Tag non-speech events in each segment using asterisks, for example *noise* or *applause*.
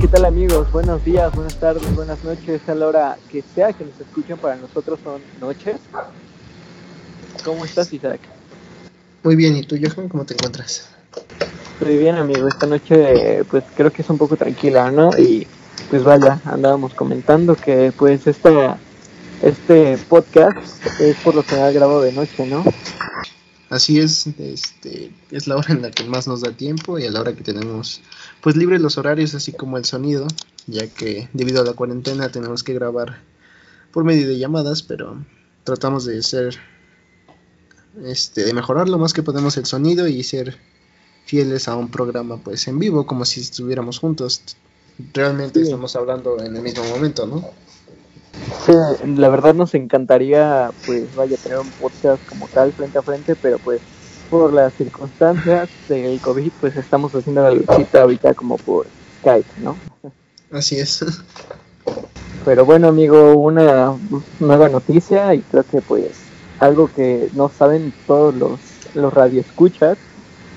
¿qué tal amigos? Buenos días, buenas tardes, buenas noches, a la hora que sea que nos escuchen, para nosotros son noches. ¿Cómo estás, Isaac? Muy bien, ¿y tú, Johan, cómo te encuentras? Estoy bien, amigo, esta noche pues creo que es un poco tranquila, ¿no? Y pues vaya, andábamos comentando que pues esta, este podcast es por lo general grabado de noche, ¿no? Así es, este, es la hora en la que más nos da tiempo y a la hora que tenemos pues libre los horarios así como el sonido, ya que debido a la cuarentena tenemos que grabar por medio de llamadas, pero tratamos de ser este de mejorar lo más que podemos el sonido y ser fieles a un programa pues en vivo como si estuviéramos juntos. Realmente estamos hablando en el mismo momento, ¿no? Sí, la verdad nos encantaría, pues vaya, a tener un podcast como tal, frente a frente, pero pues por las circunstancias del COVID, pues estamos haciendo la luchita ahorita como por Skype, ¿no? Así es. Pero bueno, amigo, una nueva noticia y creo que pues algo que no saben todos los, los radioescuchas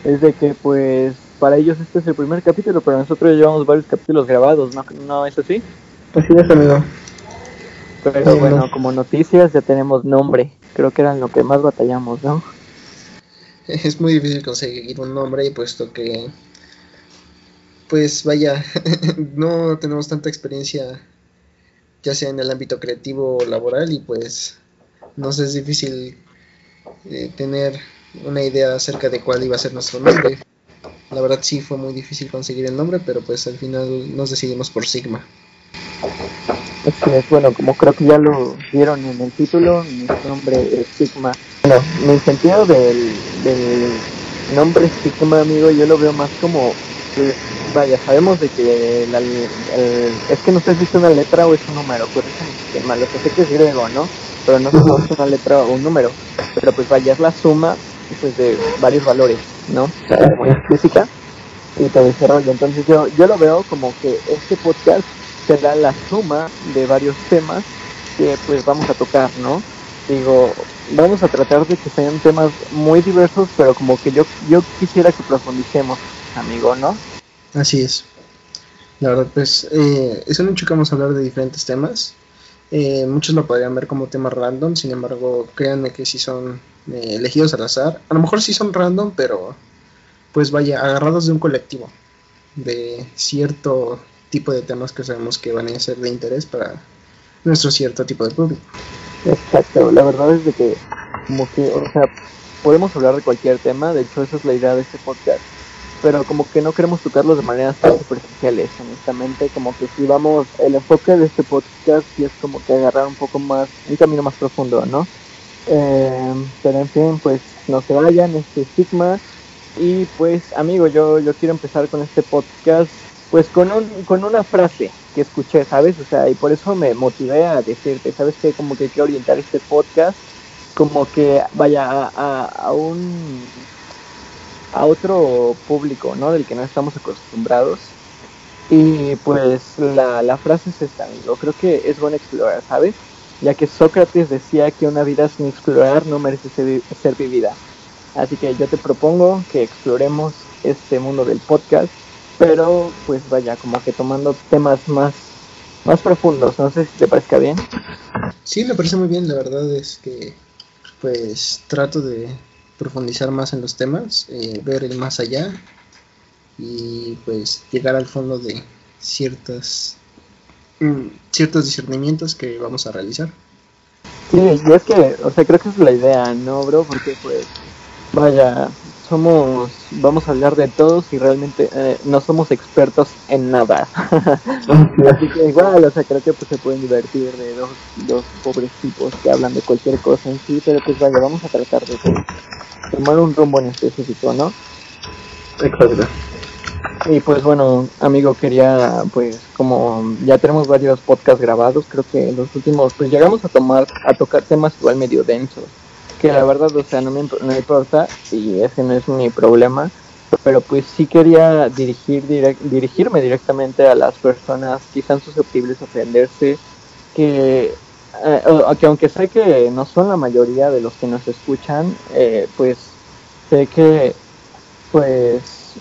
es de que pues para ellos este es el primer capítulo, pero nosotros llevamos varios capítulos grabados, ¿no? ¿No es así? Así es, amigo. Pero bueno, como noticias ya tenemos nombre. Creo que era lo que más batallamos, ¿no? *laughs* Es muy difícil conseguir un nombre puesto que, pues vaya, *laughs* no tenemos tanta experiencia ya sea en el ámbito creativo o laboral y pues nos es difícil eh, tener una idea acerca de cuál iba a ser nuestro nombre. La verdad sí fue muy difícil conseguir el nombre, pero pues al final nos decidimos por Sigma. Es bueno, como creo que ya lo vieron en el título, mi nombre es Sigma. Bueno, mi sentido del, del nombre Sigma, amigo, yo lo veo más como, que, vaya, sabemos de que es que no sé si es una letra o es un número, pues es malo, sé que es griego, ¿no? Pero no sé si es una letra o un número, pero pues vaya, es la suma pues, de varios valores, ¿no? Como física y todo ese rollo. Entonces yo, yo lo veo como que este podcast será la suma de varios temas que pues vamos a tocar, ¿no? Digo, vamos a tratar de que sean temas muy diversos, pero como que yo, yo quisiera que profundicemos, amigo, ¿no? Así es. La verdad, pues eh, es un hecho que vamos a hablar de diferentes temas. Eh, muchos lo podrían ver como temas random, sin embargo, créanme que si son eh, elegidos al azar. A lo mejor sí son random, pero pues vaya, agarrados de un colectivo, de cierto tipo de temas que sabemos que van a ser de interés para nuestro cierto tipo de público. Exacto, la verdad es de que como que, o sea, podemos hablar de cualquier tema, de hecho esa es la idea de este podcast, pero como que no queremos tocarlo de maneras tan superficiales, honestamente, como que si vamos, el enfoque de este podcast sí es como que agarrar un poco más, un camino más profundo, ¿no? Eh, pero en fin, pues no se vayan, este Sigma, y pues amigo, yo, yo quiero empezar con este podcast pues con, un, con una frase que escuché, ¿sabes? O sea, y por eso me motivé a decirte, ¿sabes qué? Como que quiero orientar este podcast como que vaya a, a, un a otro público, ¿no? Del que no estamos acostumbrados. Y pues la, la frase es esta, amigo. Creo que es bueno explorar, ¿sabes? Ya que Sócrates decía que una vida sin explorar no merece ser, ser vivida. Así que yo te propongo que exploremos este mundo del podcast pero pues vaya, como que tomando temas más, más profundos, no sé si te parezca bien. Sí, me parece muy bien, la verdad es que pues trato de profundizar más en los temas, eh, ver el más allá y pues llegar al fondo de ciertas mm, ciertos discernimientos que vamos a realizar. Sí, y es que, o sea, creo que es la idea, ¿no, bro? Porque pues, vaya, somos, vamos a hablar de todos y realmente eh, no somos expertos en nada. *laughs* Así que igual, o sea, creo que pues, se pueden divertir de dos, dos pobres tipos que hablan de cualquier cosa en sí, pero pues vaya, vamos a tratar de tomar un rumbo en específico, ¿no? Exacto. Y pues bueno, amigo, quería, pues como ya tenemos varios podcasts grabados, creo que los últimos, pues llegamos a tomar, a tocar temas igual medio densos que la verdad, o sea, no me, no importa y ese no es mi problema, pero pues sí quería dirigir dirigirme directamente a las personas que están susceptibles a ofenderse, que, eh, que aunque sé que no son la mayoría de los que nos escuchan, eh, pues sé que pues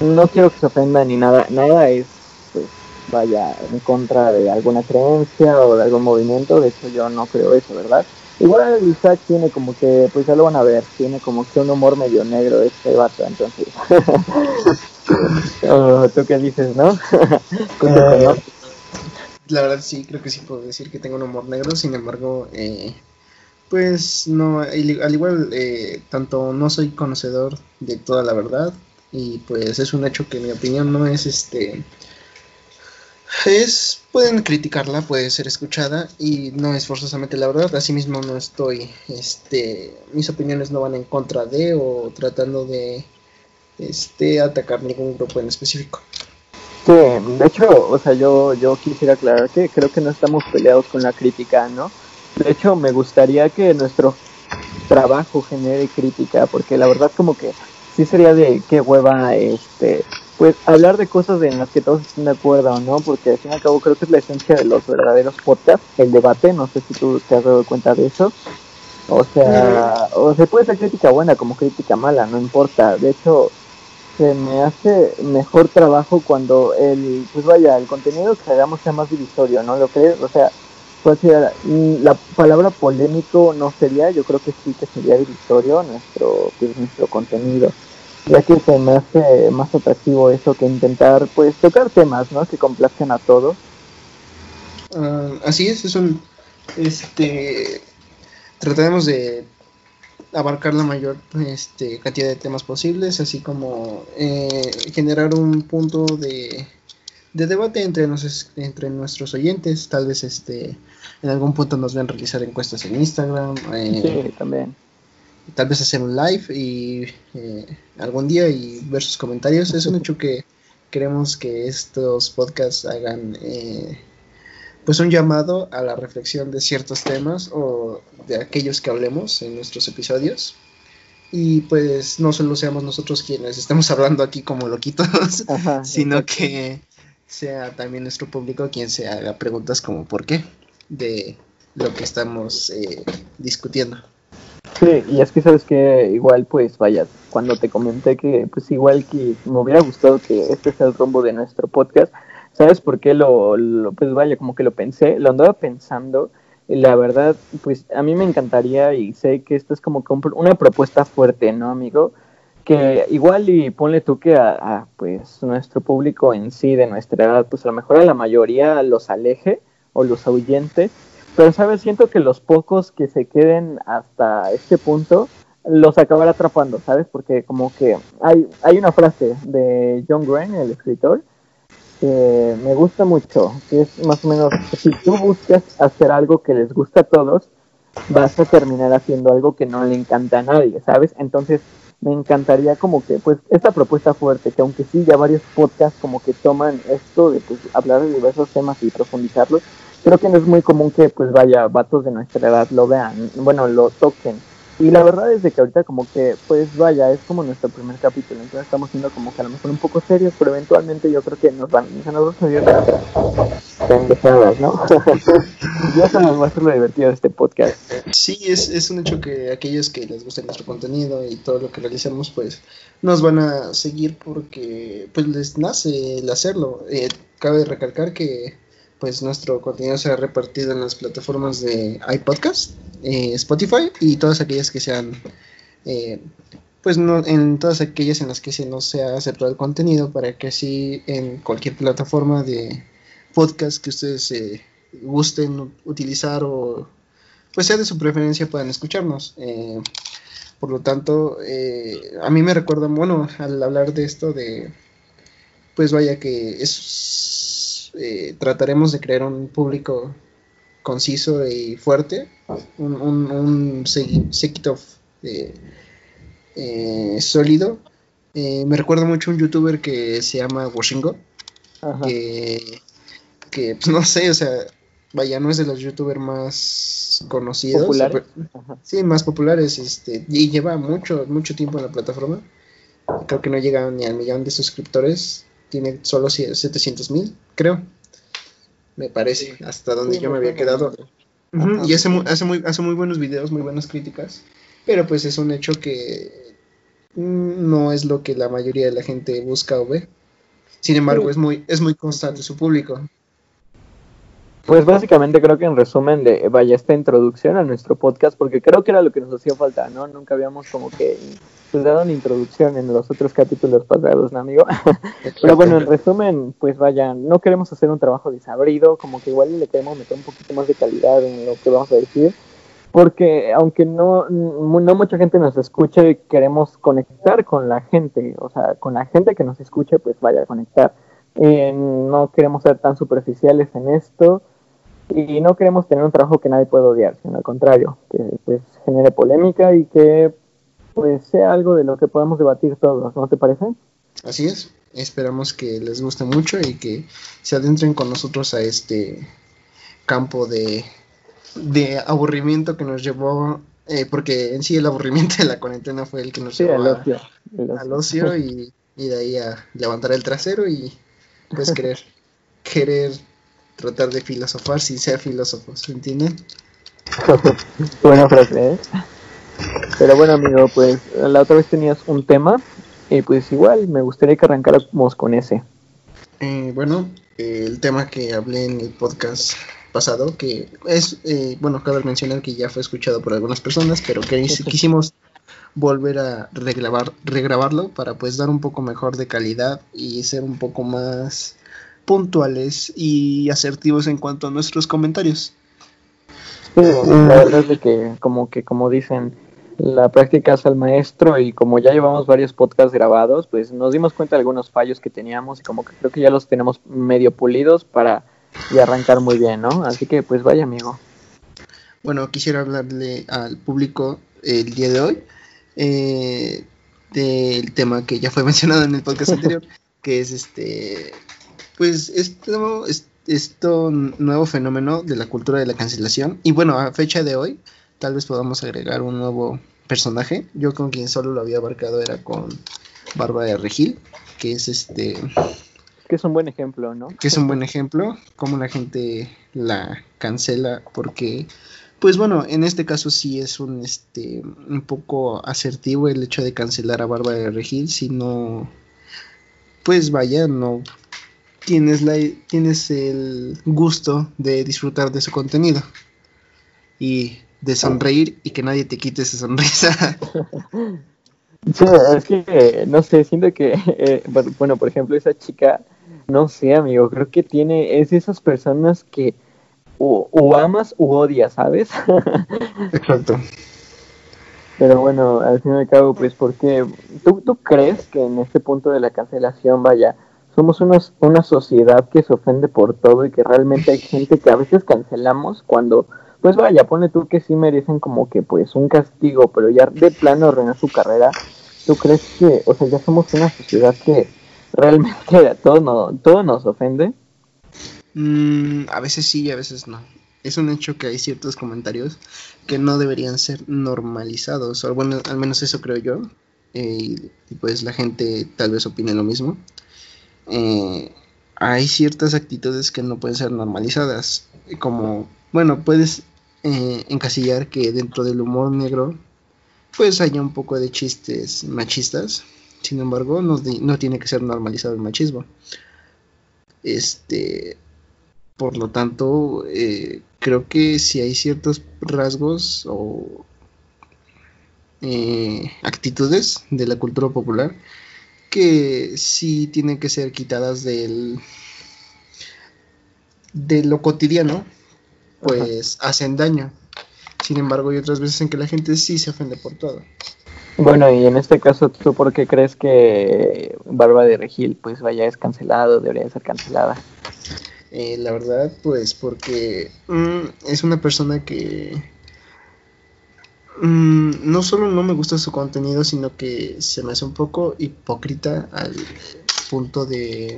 no quiero que se ofendan ni nada, nada es pues vaya en contra de alguna creencia o de algún movimiento, de hecho yo no creo eso, ¿verdad? Igual Isaac tiene como que, pues ya lo van a ver, tiene como que un humor medio negro este vato, entonces. *laughs* ¿Tú qué dices, no? *laughs* Eh, la verdad sí, creo que sí puedo decir que tengo un humor negro, sin embargo, eh, pues no, al igual, eh, tanto no soy conocedor de toda la verdad y pues es un hecho que mi opinión no es este es pueden criticarla, puede ser escuchada y no es forzosamente la verdad. Asimismo no estoy, este, mis opiniones no van en contra de o tratando de, este, atacar ningún grupo en específico. Sí, de hecho, o sea, yo, yo quisiera aclarar que creo que no estamos peleados con la crítica, ¿no? De hecho, me gustaría que nuestro trabajo genere crítica, porque la verdad como que sí sería de qué hueva, este, pues hablar de cosas en las que todos estén de acuerdo, ¿no? Porque al fin y al cabo creo que es la esencia de los verdaderos podcasts, el debate, no sé si tú te has dado cuenta de eso. O sea, o se puede ser crítica buena como crítica mala, no importa. De hecho, se me hace mejor trabajo cuando el, pues vaya, el contenido que hagamos sea más divisorio, ¿no? Lo crees, o sea, pues la palabra polémico no sería, yo creo que sí que sería divisorio nuestro, pues, nuestro contenido ya que se me hace más atractivo eso que intentar pues tocar temas ¿no? que complazcan a todos. Ah, así es es un este trataremos de abarcar la mayor este, cantidad de temas posibles así como eh, generar un punto de, de debate entre, nos, entre nuestros oyentes. Tal vez este en algún punto nos ven realizar encuestas en Instagram eh, sí también tal vez hacer un live y eh, algún día y ver sus comentarios. Es un hecho que queremos que estos podcasts hagan eh, pues un llamado a la reflexión de ciertos temas o de aquellos que hablemos en nuestros episodios. Y pues no solo seamos nosotros quienes estamos hablando aquí como loquitos, *laughs* *laughs* sino que sea también nuestro público quien se haga preguntas como por qué de lo que estamos eh, discutiendo. Sí, y es que sabes que igual pues vaya, cuando te comenté que pues igual que me hubiera gustado que este sea el rumbo de nuestro podcast, ¿sabes por qué lo, pues vaya, como que lo pensé, lo andaba pensando, y la verdad pues a mí me encantaría y sé que esto es como una propuesta fuerte, ¿no, amigo? Que igual y ponle tú que a, pues nuestro público en sí de nuestra edad, pues a lo mejor a la mayoría los aleje o los ahuyente, pero, ¿sabes? Siento que los pocos que se queden hasta este punto los acabará atrapando, ¿sabes? Porque como que hay, hay una frase de John Green, el escritor, que me gusta mucho, que es más o menos, si tú buscas hacer algo que les gusta a todos, vas a terminar haciendo algo que no le encanta a nadie, ¿sabes? Entonces, me encantaría como que, pues, esta propuesta fuerte, que aunque sí ya varios podcasts como que toman esto de pues, hablar de diversos temas y profundizarlos, creo que no es muy común que pues vaya vatos de nuestra edad lo vean, bueno, lo toquen. Y la verdad es de que ahorita como que, pues vaya, es como nuestro primer capítulo, entonces estamos siendo como que a lo mejor un poco serios, pero eventualmente yo creo que nos van, se nos va a salir pendejadas, ¿no? *laughs* ya se nos va a ser lo divertido de este podcast. Sí, es, es un hecho que aquellos que les guste nuestro contenido y todo lo que realizamos, pues nos van a seguir porque pues les nace el hacerlo. Eh, cabe recalcar que pues nuestro contenido será repartido en las plataformas de iPodcast, eh, Spotify y todas aquellas que sean, eh, pues no, en todas aquellas en las que se no sea aceptado el contenido para que así en cualquier plataforma de podcast que ustedes eh, gusten utilizar o pues sea de su preferencia puedan escucharnos. por lo tanto, a mí me recuerda, bueno, al hablar de esto de, pues vaya que es eh, trataremos de crear un público conciso y fuerte, un, un, un séquito eh, eh, sólido. me recuerda mucho a un youtuber que se llama Washingo, que, que pues, no sé, o sea, vaya, no es de los youtubers más conocidos, populares. sí, más populares, este, y lleva mucho, mucho tiempo en la plataforma. Creo que no llega ni al millón de suscriptores tiene solo 700 mil, creo. Me parece, hasta donde yo me había quedado. Y hace muy, hace, muy, hace muy buenos videos, muy buenas críticas. Pero pues es un hecho que no es lo que la mayoría de la gente busca o ve. Sin embargo, es muy, es muy constante su público. Pues básicamente creo que en resumen de vaya esta introducción a nuestro podcast, porque creo que era lo que nos hacía falta, ¿no? Nunca habíamos como que pues, dado una introducción en los otros capítulos pasados, ¿no, amigo? *laughs* Pero bueno, en resumen, pues vaya, no queremos hacer un trabajo desabrido, como que igual le queremos meter un poquito más de calidad en lo que vamos a decir, porque aunque no, no mucha gente nos escuche, queremos conectar con la gente, o sea, con la gente que nos escuche, pues vaya a conectar. Eh, no queremos ser tan superficiales en esto y no queremos tener un trabajo que nadie pueda odiar, sino al contrario, que pues genere polémica y que pues sea algo de lo que podamos debatir todos, ¿no te parece? Así es, esperamos que les guste mucho y que se adentren con nosotros a este campo de, de aburrimiento que nos llevó, eh, porque en sí el aburrimiento de la cuarentena fue el que nos llevó al ocio y, y de ahí a levantar el trasero y pues *laughs* querer, querer tratar de filosofar sin ser filósofos, ¿entienden? *laughs* Buena frase, ¿eh? Pero bueno, amigo, pues la otra vez tenías un tema y pues igual me gustaría que arrancáramos con ese. Eh, bueno, el tema que hablé en el podcast pasado, que es, eh, bueno, cabe mencionar que ya fue escuchado por algunas personas, pero que *laughs* quisimos volver a regrabar, regrabarlo para pues dar un poco mejor de calidad y ser un poco más puntuales y asertivos en cuanto a nuestros comentarios. la verdad es que como que como dicen, la práctica es al maestro y como ya llevamos varios podcasts grabados, pues nos dimos cuenta de algunos fallos que teníamos y como que creo que ya los tenemos medio pulidos para y arrancar muy bien, ¿no? Así que pues vaya amigo. Bueno, quisiera hablarle al público el día de hoy eh, del tema que ya fue *laughs* mencionado en el podcast anterior, *laughs* que es este pues esto, esto nuevo fenómeno de la cultura de la cancelación. Y bueno, a fecha de hoy, tal vez podamos agregar un nuevo personaje. Yo con quien solo lo había abarcado era con Barba de Regil, que es este... Que es un buen ejemplo, ¿no? Que es un buen ejemplo, como la gente la cancela, porque, pues bueno, en este caso sí es un, este, un poco asertivo el hecho de cancelar a Barba de Regil, si no, pues vaya, no tienes, la, tienes el gusto de disfrutar de su contenido y de sonreír y que nadie te quite esa sonrisa. *laughs* Sí, es que, no sé, siento que, *laughs* eh, bueno, por ejemplo, esa chica, no sé, amigo, creo que tiene, es de esas personas que o, amas u odias, ¿sabes? *laughs* Exacto. Pero bueno, al fin y al cabo, pues, porque ¿tú, ¿tú crees que en este punto de la cancelación, vaya, somos una sociedad que se ofende por todo y que realmente hay gente que a veces cancelamos cuando, pues vaya, pone tú que sí merecen como que pues un castigo, pero ya de plano arruinar su carrera. ¿Tú crees que, o sea, ya somos una sociedad que realmente todo, no, todo nos ofende? Mm, a veces sí y a veces no. Es un hecho que hay ciertos comentarios que no deberían ser normalizados, o bueno, al menos eso creo yo. Eh, y pues la gente tal vez opine lo mismo. Eh, hay ciertas actitudes que no pueden ser normalizadas, como, bueno, puedes eh, encasillar que dentro del humor negro, pues haya un poco de chistes machistas, sin embargo, no, tiene que ser normalizado el machismo. Este, por lo tanto, eh, creo que si hay ciertos rasgos o actitudes de la cultura popular que sí tienen que ser quitadas del de lo cotidiano, pues hacen daño. Sin embargo, hay otras veces en que la gente sí se ofende por todo. Bueno, y en este caso, ¿tú por qué crees que Barba de Regil pues vaya es cancelado, debería ser cancelada? Eh, la verdad, pues porque mm, es una persona que Mm, no solo no me gusta su contenido, sino que se me hace un poco hipócrita al punto de...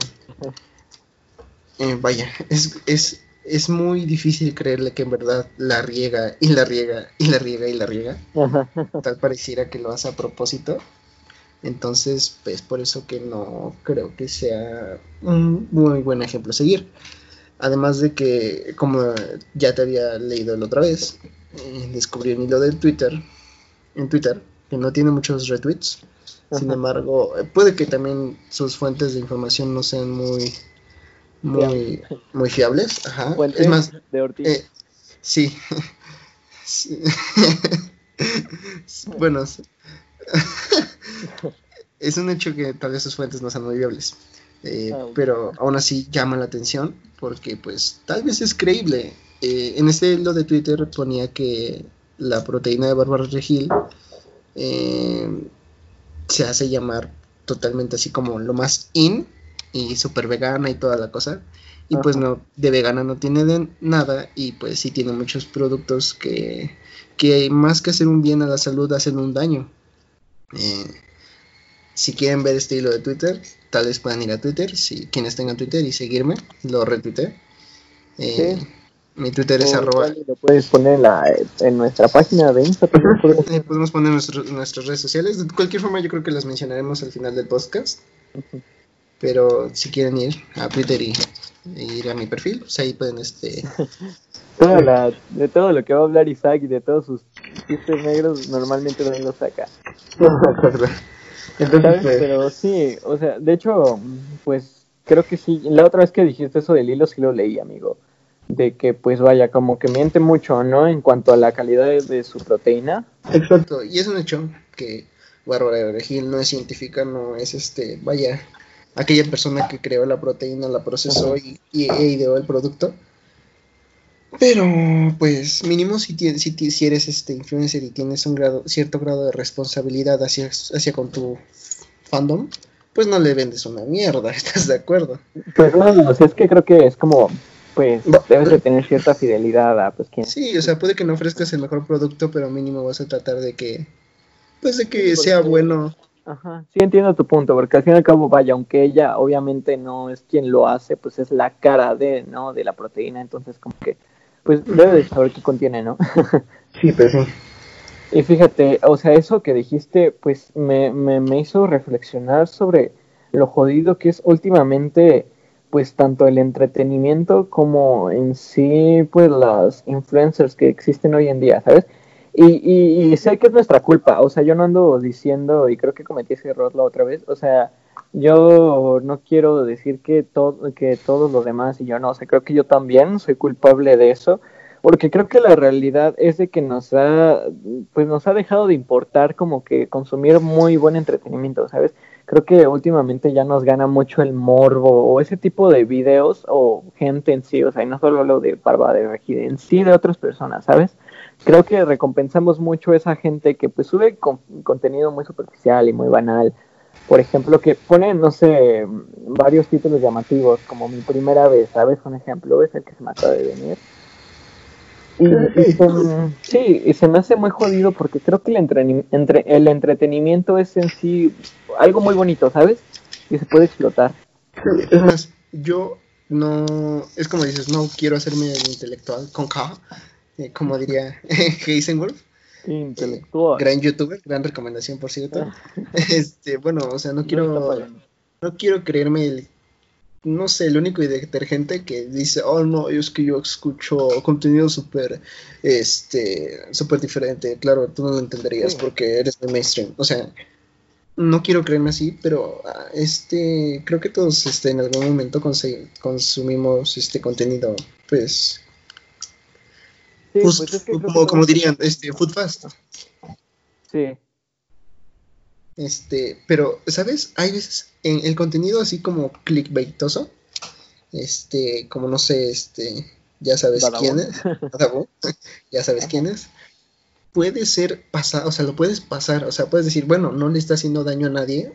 Eh, vaya, es, es, es muy difícil creerle que en verdad la riega y la riega y la riega y la riega. Tal pareciera que lo hace a propósito. Entonces, pues por eso que no creo que sea un muy buen ejemplo a seguir. Además de que, como ya te había leído la otra vez, eh, descubrí un hilo del Twitter, en Twitter, que no tiene muchos retweets, Sin embargo, puede que también sus fuentes de información no sean muy muy, muy fiables. Ajá. Es más, de Ortiz. Eh, sí. *laughs* *laughs* bueno, *laughs* es un hecho que tal vez sus fuentes no sean muy viables. Eh, ah, pero aún así llama la atención porque pues tal vez es creíble. Eh, en este hilo de Twitter ponía que la proteína de Bárbara Regil se hace llamar totalmente así como lo más in y súper vegana y toda la cosa. Y pues no, de vegana no tiene de nada y pues sí tiene muchos productos que, que más que hacer un bien a la salud hacen un daño. Eh, si quieren ver este hilo de Twitter, tal vez puedan ir a Twitter, si quienes tengan Twitter y seguirme, lo retuiteé. Eh, Mi Twitter es arroba. Lo puedes poner en, la, en nuestra página de Instagram. Podemos poner nuestras redes sociales. De cualquier forma, yo creo que las mencionaremos al final del podcast. Pero si quieren ir a Twitter y, ir a mi perfil, pues ahí pueden este *laughs* de todo lo que va a hablar Isaac y de todos sus chistes negros normalmente no lo saca. *laughs* Entonces, pues, Pero sí, o sea, de hecho, pues creo que sí. La otra vez que dijiste eso del hilo sí lo leí, amigo. De que pues vaya, como que miente mucho, ¿no? En cuanto a la calidad de, su proteína. Exacto, y es un hecho que Bárbara Regil no es científica, no es este, vaya, aquella persona que creó la proteína, la procesó y, e ideó el producto. Pero, pues, mínimo si, si, si, eres este influencer y tienes un grado, cierto grado de responsabilidad hacia, hacia con tu fandom, pues no le vendes una mierda, *laughs* ¿estás de acuerdo? Pues no, o sea, es que creo que es como, pues, debes de tener cierta fidelidad a, pues, quién. Sí, o sea, puede que no ofrezcas el mejor producto, pero mínimo vas a tratar de que, pues, de que sea bueno Ajá, sí entiendo tu punto, porque al fin y al cabo, vaya, aunque ella obviamente no es quien lo hace, pues es la cara de, ¿no? De la proteína, entonces como que, pues debe de saber qué contiene, ¿no? *laughs* sí, pero sí. Y fíjate, o sea, eso que dijiste, pues me, me, me hizo reflexionar sobre lo jodido que es últimamente, pues tanto el entretenimiento como en sí, pues las influencers que existen hoy en día, ¿sabes? Y, y, sé que es nuestra culpa, o sea, yo no ando diciendo, y creo que cometí ese error la otra vez, o sea, yo no quiero decir que, que todos los demás y yo no, o sea, creo que yo también soy culpable de eso, porque creo que la realidad es de que nos ha, pues nos ha dejado de importar como que consumir muy buen entretenimiento, ¿sabes? Creo que últimamente ya nos gana mucho el morbo o ese tipo de videos o gente en sí, o sea, y no solo lo de Barba de Regida, en sí de otras personas, ¿sabes? creo que recompensamos mucho esa gente que pues sube contenido muy superficial y muy banal. Por ejemplo, que pone, no sé, varios títulos llamativos, como mi primera vez, ¿sabes? Un ejemplo es el que se me acaba de venir. Y, sí, y se me hace muy jodido porque creo que el, entre, el entretenimiento es en sí algo muy bonito, ¿sabes? Y se puede explotar. Es más, yo no, es como dices, no quiero hacerme el intelectual con K, eh, como diría *laughs* Heisenberg. Intelectual. gran youtuber, gran recomendación por cierto. *laughs* este, bueno, o sea, no quiero no, quiero creerme el no sé, el único detergente que dice, "Oh, no, es que yo escucho contenido súper este súper diferente." Claro, tú no lo entenderías porque eres de mainstream. O sea, no quiero creerme así, pero ah, este creo que todos este en algún momento consumimos este contenido pues pues como, dirían, este, food fast. Sí. Este, pero, ¿sabes? Hay veces en el contenido así como clickbaitoso, este, como no sé, este, ya sabes quién es, *laughs* ya sabes quién es, puede ser pasado, o sea, lo puedes pasar, o sea, puedes decir, bueno, no le está haciendo daño a nadie,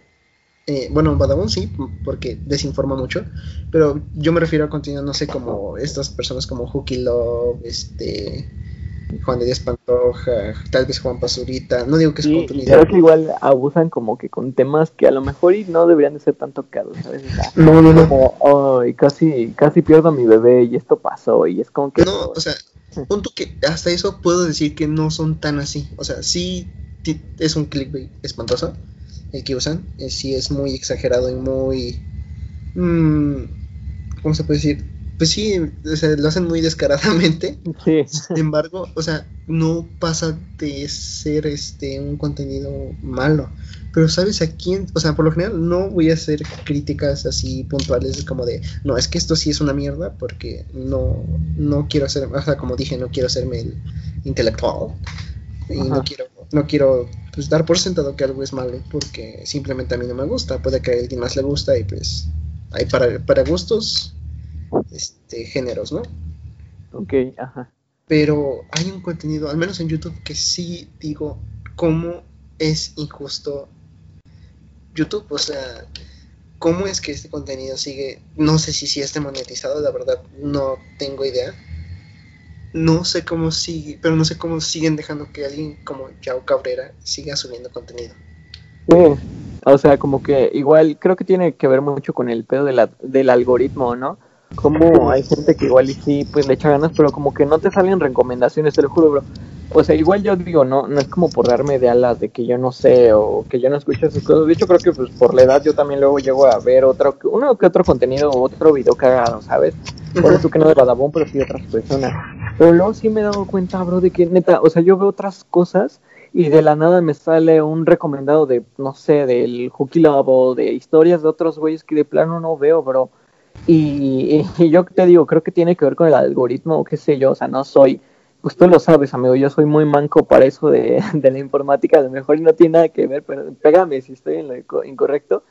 eh, bueno, Badabun sí, porque desinforma mucho, pero yo me refiero a contenido, no sé, como estas personas como Hooky Love, este, Juan de Díaz Pantoja, tal vez Juan Pazurita, no digo que es contenido. Creo que igual abusan como que con temas que a lo mejor y no deberían de ser tan tocados, ¿sabes? no, no, no. Como, casi, casi pierdo a mi bebé y esto pasó y es como que... No, o sea, punto que hasta eso puedo decir que no son tan así, o sea, sí es un clickbait espantoso, el que usan, eh, sí es muy exagerado y muy... Mmm, ¿Cómo se puede decir? Pues sí, o sea, lo hacen muy descaradamente. Sí. Sin embargo, o sea, no pasa de ser este un contenido malo. Pero sabes a quién, o sea, por lo general no voy a hacer críticas así puntuales como de, no, es que esto sí es una mierda porque no, no quiero hacer, o sea, como dije, no quiero hacerme el intelectual y no quiero, no quiero pues, dar por sentado que algo es malo porque simplemente a mí no me gusta, puede que a alguien más le gusta y pues hay para, para gustos este, géneros, ¿no? Ok, ajá. Pero hay un contenido, al menos en YouTube, que sí digo cómo es injusto YouTube. O sea, cómo es que este contenido sigue, no sé si sí esté monetizado, la verdad no tengo idea. No sé cómo sigue, pero no sé cómo siguen dejando que alguien como Yao Cabrera siga subiendo contenido. Sí, o sea, como que igual creo que tiene que ver mucho con el pedo de la, del algoritmo, ¿no? Como hay gente que igual y sí, pues le echa ganas, pero como que no te salen recomendaciones, te lo juro, bro. O sea, igual yo digo, no, no es como por darme de alas de que yo no sé o que yo no escucho esas cosas. De hecho, creo que pues por la edad yo también luego llego a ver otro, uno que otro contenido o otro video cagado, ¿sabes? Por eso que no de Badabón, pero sí de otras personas. Pero luego sí me he dado cuenta, bro, de que neta, o sea, yo veo otras cosas y de la nada me sale un recomendado de, no sé, del Hooky Love o de historias de otros güeyes que de plano no veo, bro. Y, yo te digo, creo que tiene que ver con el algoritmo, qué sé yo, o sea, no soy, pues tú lo sabes, amigo, yo soy muy manco para eso de, *laughs* la informática, a lo mejor no tiene nada que ver, pero pégame si estoy en lo incorrecto.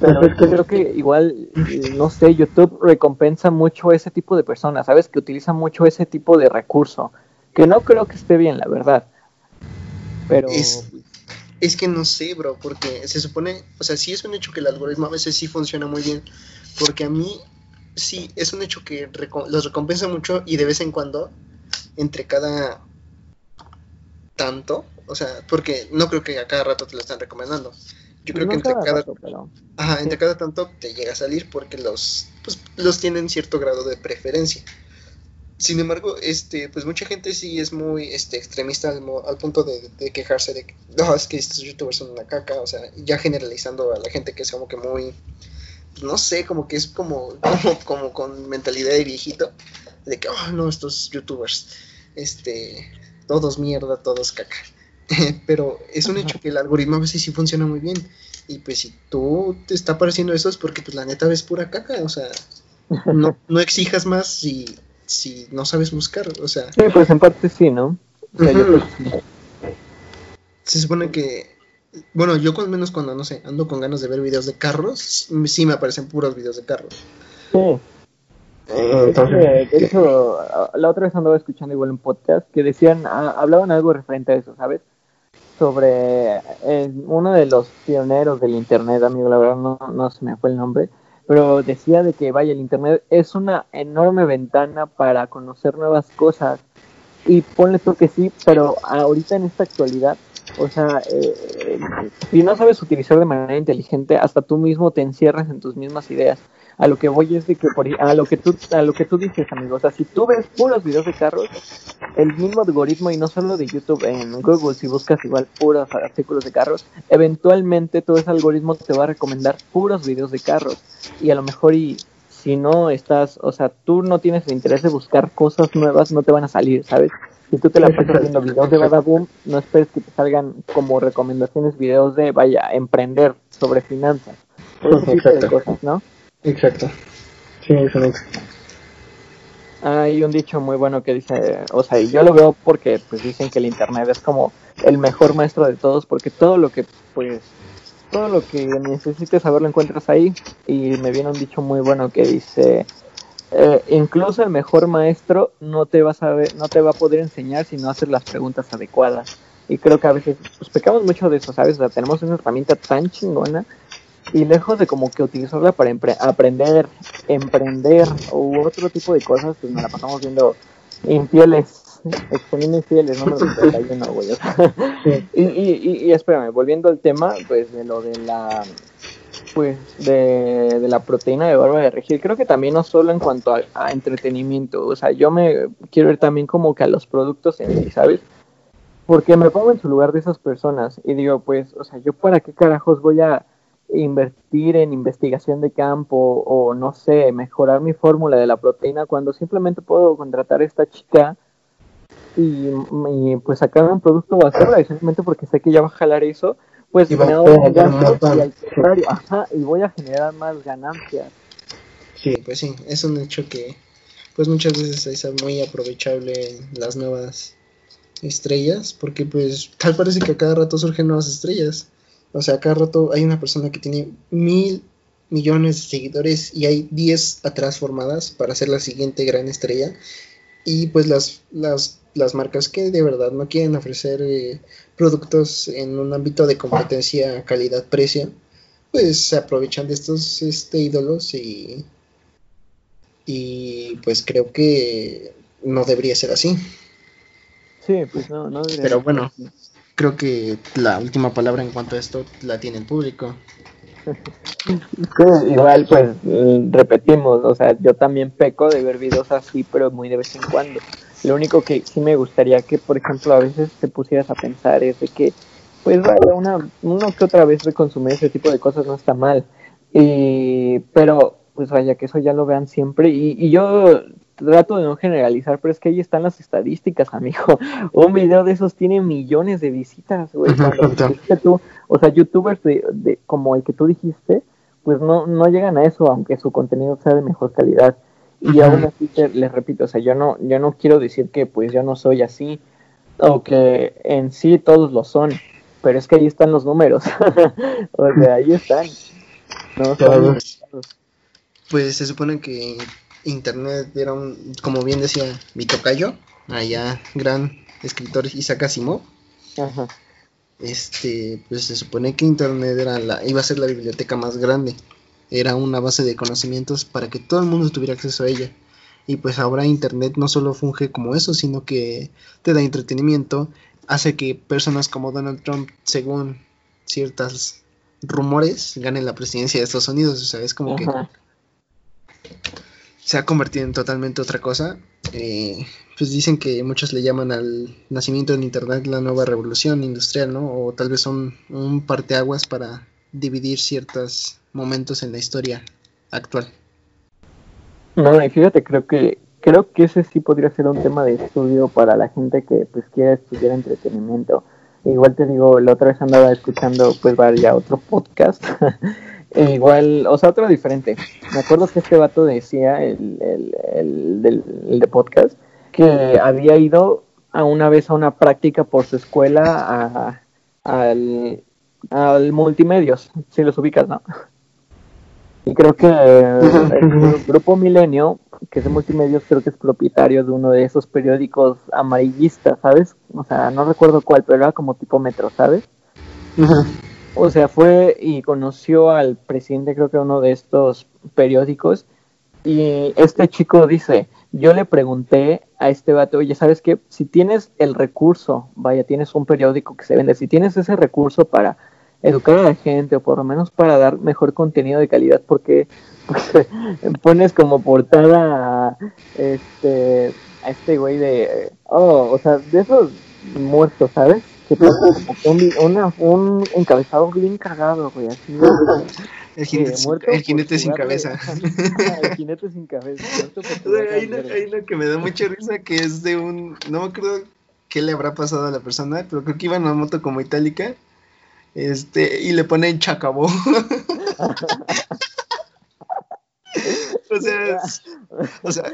Pero es que creo que igual, no sé, YouTube recompensa mucho ese tipo de personas, ¿sabes? Que utiliza mucho ese tipo de recurso, que no creo que esté bien, la verdad. Pero... Es, es que no sé, bro, porque se supone, o sea, sí es un hecho que el algoritmo a veces sí funciona muy bien, porque a mí sí es un hecho que los recompensa mucho y de vez en cuando, entre cada tanto, o sea, porque no creo que a cada rato te lo están recomendando. Yo creo que entre cada, ajá, entre cada tanto te llega a salir porque los pues, los tienen cierto grado de preferencia. Sin embargo, este, pues mucha gente sí es muy este, extremista al, punto de, de, quejarse de que no, es que estos youtubers son una caca, o sea, ya generalizando a la gente que es como que muy no sé, como que es como, *laughs* como, con mentalidad de viejito, de que, oh, no, estos youtubers, este, todos mierda, todos caca. *laughs* Pero es un hecho que el algoritmo a veces sí funciona muy bien. Y pues si tú te está apareciendo eso es porque pues la neta ves pura caca, o sea, *laughs* no, no exijas más si, si no sabes buscar, o sea. Sí, pues en parte sí, ¿no? Se supone que bueno, yo al menos cuando, no sé, ando con ganas de ver videos de carros, sí me aparecen puros videos de carros. Sí. Eh, entonces, de hecho, la otra vez andaba escuchando igual un podcast que decían, ah, hablaban algo referente a eso, ¿sabes? Sobre eh, uno de los pioneros del Internet, amigo, la verdad no, no se me fue el nombre, pero decía de que, vaya, el Internet es una enorme ventana para conocer nuevas cosas. Y ponle tú que sí, pero ahorita en esta actualidad o sea, eh, si no sabes utilizar de manera inteligente, hasta tú mismo te encierras en tus mismas ideas. A lo que voy es de que por, a lo que tú a lo que tú dices, amigo, o sea, si tú ves puros videos de carros, el mismo algoritmo y no solo de YouTube, en Google si buscas igual puros artículos de carros, eventualmente todo ese algoritmo te va a recomendar puros videos de carros y a lo mejor y si no estás, o sea, tú no tienes el interés de buscar cosas nuevas, no te van a salir, ¿sabes? Si tú te la pasas viendo videos de Badaboom, no esperes que te salgan como recomendaciones videos de, vaya, emprender sobre finanzas. Ese cosas, ¿no? Exacto. Sí, eso Hay un dicho muy bueno que dice, o sea, y yo lo veo porque pues dicen que el internet es como el mejor maestro de todos porque todo lo que pues todo lo que necesites saber lo encuentras ahí y me viene un dicho muy bueno que dice eh, incluso el mejor maestro no te va a saber, no te va a poder enseñar si no haces las preguntas adecuadas. Y creo que a veces pues, pecamos mucho de eso, ¿sabes? O sea, tenemos una herramienta tan chingona y lejos de como que utilizarla para aprender, emprender u otro tipo de cosas, pues me la pasamos viendo infieles, exponiendo infieles, no me lo güey. *laughs* y, y, y espérame, volviendo al tema, pues de lo de la pues de, la proteína de barba de regir, creo que también no solo en cuanto a, entretenimiento, o sea, yo me quiero ver también como que a los productos en ¿sabes? Porque me pongo en su lugar de esas personas y digo, pues, o sea, yo para qué carajos voy a invertir en investigación de campo o no sé, mejorar mi fórmula de la proteína cuando simplemente puedo contratar a esta chica y, pues sacar un producto basura simplemente porque sé que ya va a jalar eso, pues y me y voy a generar más ganancias. Sí, pues sí, es un hecho que pues muchas veces es muy aprovechable las nuevas estrellas, porque pues tal parece que a cada rato surgen nuevas estrellas. O sea, a cada rato hay una persona que tiene mil millones de seguidores y hay diez atrás formadas para ser la siguiente gran estrella. Y pues las, las, las marcas que de verdad no quieren ofrecer eh, productos en un ámbito de competencia calidad-precio, pues se aprovechan de estos este, ídolos y, y pues creo que no debería ser así. Sí, pues no, no Pero bueno, creo que la última palabra en cuanto a esto la tiene el público. *laughs* igual, pues mm, repetimos, o sea, yo también peco de ver videos así, pero muy de vez en cuando. Lo único que sí me gustaría que, por ejemplo, a veces te pusieras a pensar es de que, pues vaya, una, una que otra vez de consumir ese tipo de cosas no está mal. Y, pero, pues vaya, que eso ya lo vean siempre. Y, y yo trato de no generalizar, pero es que ahí están las estadísticas, amigo. *laughs* Un video de esos tiene millones de visitas, güey. o sea, youtubers de, como el que tú dijiste, pues no, no llegan a eso, aunque su contenido sea de mejor calidad. Y aún así, les repito, o sea, yo no, yo no quiero decir que pues yo no soy así, o que en sí todos lo son, pero es que ahí están los números. *laughs* o sea, ahí están. No, pues se supone que Internet era un, como bien decía mi tocayo, allá gran escritor Isaac Asimov. Este, pues se supone que Internet era la, iba a ser la biblioteca más grande. Era una base de conocimientos para que todo el mundo tuviera acceso a ella. Y pues ahora Internet no solo funge como eso, sino que te da entretenimiento, hace que personas como Donald Trump, según ciertos rumores, ganen la presidencia de Estados Unidos. O sea, es como que se ha convertido en totalmente otra cosa. Eh, pues dicen que muchos le llaman al nacimiento del Internet la nueva revolución industrial, ¿no? O tal vez son un parteaguas para dividir ciertos momentos en la historia actual. No, y fíjate, creo que creo que ese sí podría ser un tema de estudio para la gente que pues quiera estudiar entretenimiento. Igual te digo, la otra vez andaba escuchando pues vaya otro podcast *laughs* E igual, o sea, otro diferente. Me acuerdo que este vato decía, el, el, el, del, de podcast, que había ido a una vez a una práctica por su escuela a, al, al multimedios, si los ubicas, ¿no? Y creo que *laughs* el grupo Milenio, que es de multimedios, creo que es propietario de uno de esos periódicos amarillistas, ¿sabes? O sea, no recuerdo cuál, pero era como tipo metro, ¿sabes? O sea, fue y conoció al presidente, creo que uno de estos periódicos, y este chico dice, yo le pregunté a este vato, oye, ¿sabes qué? Si tienes el recurso, vaya, tienes un periódico que se vende, si tienes ese recurso para educar a la gente o por lo menos para dar mejor contenido de calidad, *laughs* porque pones como portada a este, a este güey de, oh, o sea, de esos muertos, ¿sabes? que un, un encabezado bien cagado, güey, así. El jinete, *laughs* el jinete sin cabeza. el jinete sin cabeza. hay, una, que me da mucha risa que es de un. No me acuerdo qué le habrá pasado a la persona, pero creo que iba en una moto como itálica. Este, y le ponen chacabó. *laughs* o sea, o sea,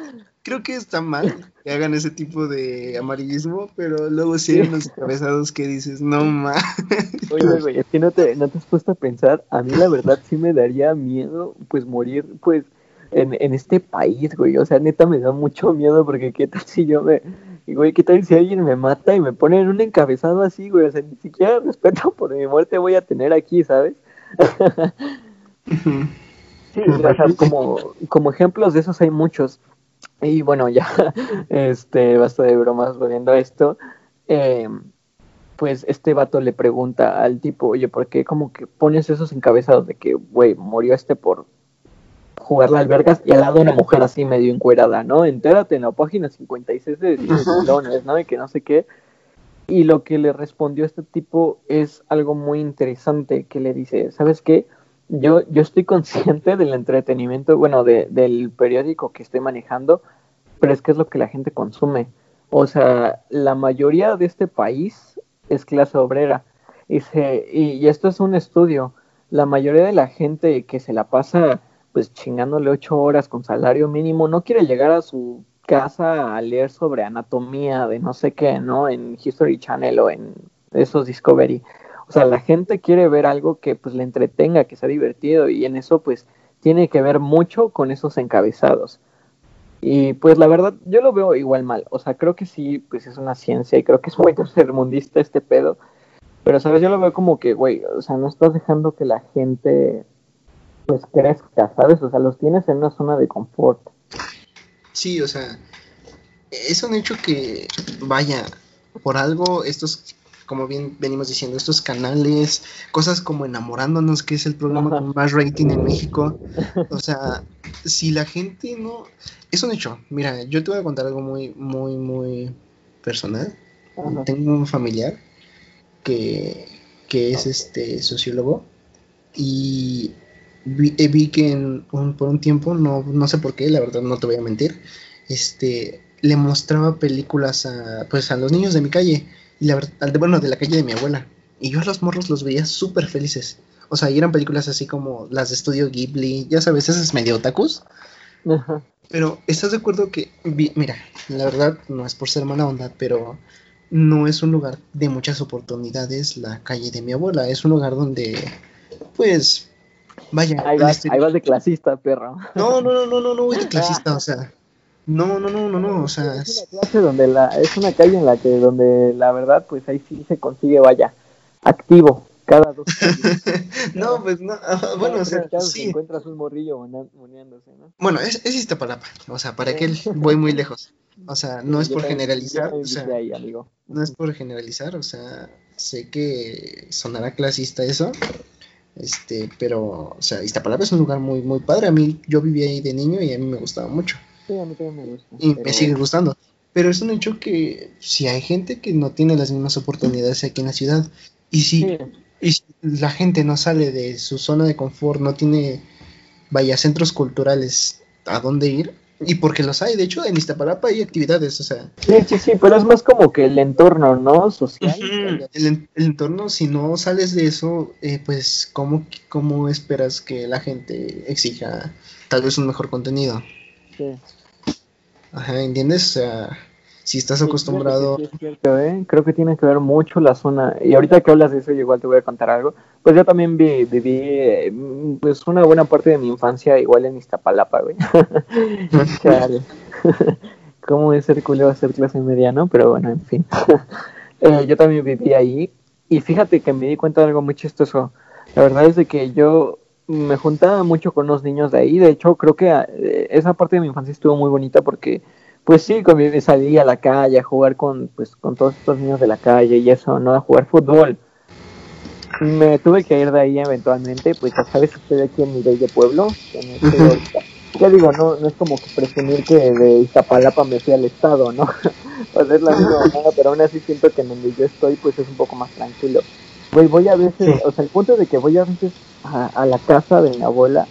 creo que está mal que hagan ese tipo de amarillismo, pero luego sí hay unos cabezados que dices, no más. Oye, güey, es que no te, no te has puesto a pensar, a mí la verdad sí me daría miedo, pues, morir, pues, en, en este país, güey, o sea, neta me da mucho miedo porque qué tal si yo me, güey, qué tal si alguien me mata y me pone en un encabezado así, güey, o sea, ni siquiera respeto *laughs* por mi muerte voy a tener aquí, ¿sabes? Sí, como, como ejemplos de esos hay muchos. Y bueno, ya, *laughs* este, basta de bromas volviendo a esto. Eh, pues este vato le pregunta al tipo, oye, ¿por qué como que pones esos encabezados de que, güey, murió este por jugar la albergas y al lado una mujer así medio encuerada, ¿no? Entérate en la página 56 de Lones, ¿no? Y que no sé qué. Y lo que le respondió este tipo es algo muy interesante que le dice, ¿sabes qué? yo, yo estoy consciente del entretenimiento, bueno, de, del periódico que estoy manejando, pero es que es lo que la gente consume. O sea, la mayoría de este país es clase obrera. Y, se, y, esto es un estudio. La mayoría de la gente que se la pasa pues chingándole ocho horas con salario mínimo no quiere llegar a su casa a leer sobre anatomía de no sé qué, ¿no? En History Channel o en esos Discovery. O sea, la gente quiere ver algo que pues le entretenga, que sea divertido y en eso pues tiene que ver mucho con esos encabezados. Y pues la verdad, yo lo veo igual mal. O sea, creo que sí, pues es una ciencia y creo que es muy *laughs* tercermundista este pedo. Pero, ¿sabes? Yo lo veo como que, güey, o sea, no estás dejando que la gente, pues, crezca, ¿sabes? O sea, los tienes en una zona de confort. Sí, o sea, es un hecho que, vaya, por algo estos como bien venimos diciendo, estos canales, cosas como Enamorándonos, que es el programa con más rating en México. O sea, si la gente no... Es un hecho. Mira, yo te voy a contar algo muy, muy, muy personal. Tengo un familiar que, que es este sociólogo y vi, eh, vi que en por un tiempo, no, no sé por qué, la verdad no te voy a mentir, este, le mostraba películas a, pues, a los niños de mi calle y la verdad, bueno, de la calle de mi abuela. Y yo a los morros los veía súper felices. O sea, y eran películas así como las de estudio Ghibli, ya sabes, esas medio otakus. Pero, ¿estás de acuerdo que, mira, la verdad, no es por ser mala onda, pero no es un lugar de muchas oportunidades la calle de mi abuela. Es un lugar donde, pues, vaya. Ahí vas, ahí vas de clasista, perro. No, no, no, no, no, no voy de clasista, o sea. No, no, no, no, no, o sea... Es una clase donde la, es una calle en la que, donde la verdad, pues ahí sí se consigue, vaya, activo, cada dos *laughs* no, pues no, bueno, o sea, sí. encuentras un morrillo moneándose, ¿no? Bueno, es, es Iztapalapa, o sea, para que voy muy lejos. O sea, no es por generalizar, o sea, no es por generalizar, o sea, sé que sonará clasista eso, este, pero, o sea, Iztapalapa es un lugar muy, muy padre, a mí, yo vivía ahí de niño y a mí me gustaba mucho. Sí, a mí también me gusta. Y me sigue gustando. Pero es un hecho que si hay gente que no tiene las mismas oportunidades aquí en la ciudad, y si, y si la gente no sale de su zona de confort, no tiene, vaya, centros culturales a dónde ir, y porque los hay, de hecho, en Iztapalapa hay actividades, o sea. Sí, sí, sí, pero es más como que el entorno, ¿no? Social. el, entorno, si no sales de eso, eh, pues, ¿cómo, ¿cómo esperas que la gente exija tal vez un mejor contenido? Ajá, ¿entiendes? O sea, si estás acostumbrado... es cierto, ¿eh? Creo que tiene que ver mucho la zona. Y ahorita que hablas de eso, igual te voy a contar algo. Pues yo también vi, viví eh, pues una buena parte de mi infancia igual en Iztapalapa, güey. *laughs* *laughs* *laughs* ¿Cómo es ser culero hacer clase media, no? Pero bueno, en fin. Eh, yo también viví ahí. Y fíjate que me di cuenta de algo muy chistoso. La verdad es de que yo me juntaba mucho con los niños de ahí. De hecho, creo que eh, esa parte de mi infancia estuvo muy bonita porque, pues sí, salí a la calle a jugar con, pues, con todos estos niños de la calle y eso, ¿no? A jugar fútbol. Me tuve que ir de ahí eventualmente, pues ya sabes, estoy aquí en mi de pueblo. ya digo, no, no es como que presumir que de Iztapalapa me fui al estado, ¿no? *laughs* pues es la misma pero aún así siento que en donde yo estoy, pues es un poco más tranquilo. Güey, voy a veces, o sea, el punto de que voy a veces a, la casa de mi abuela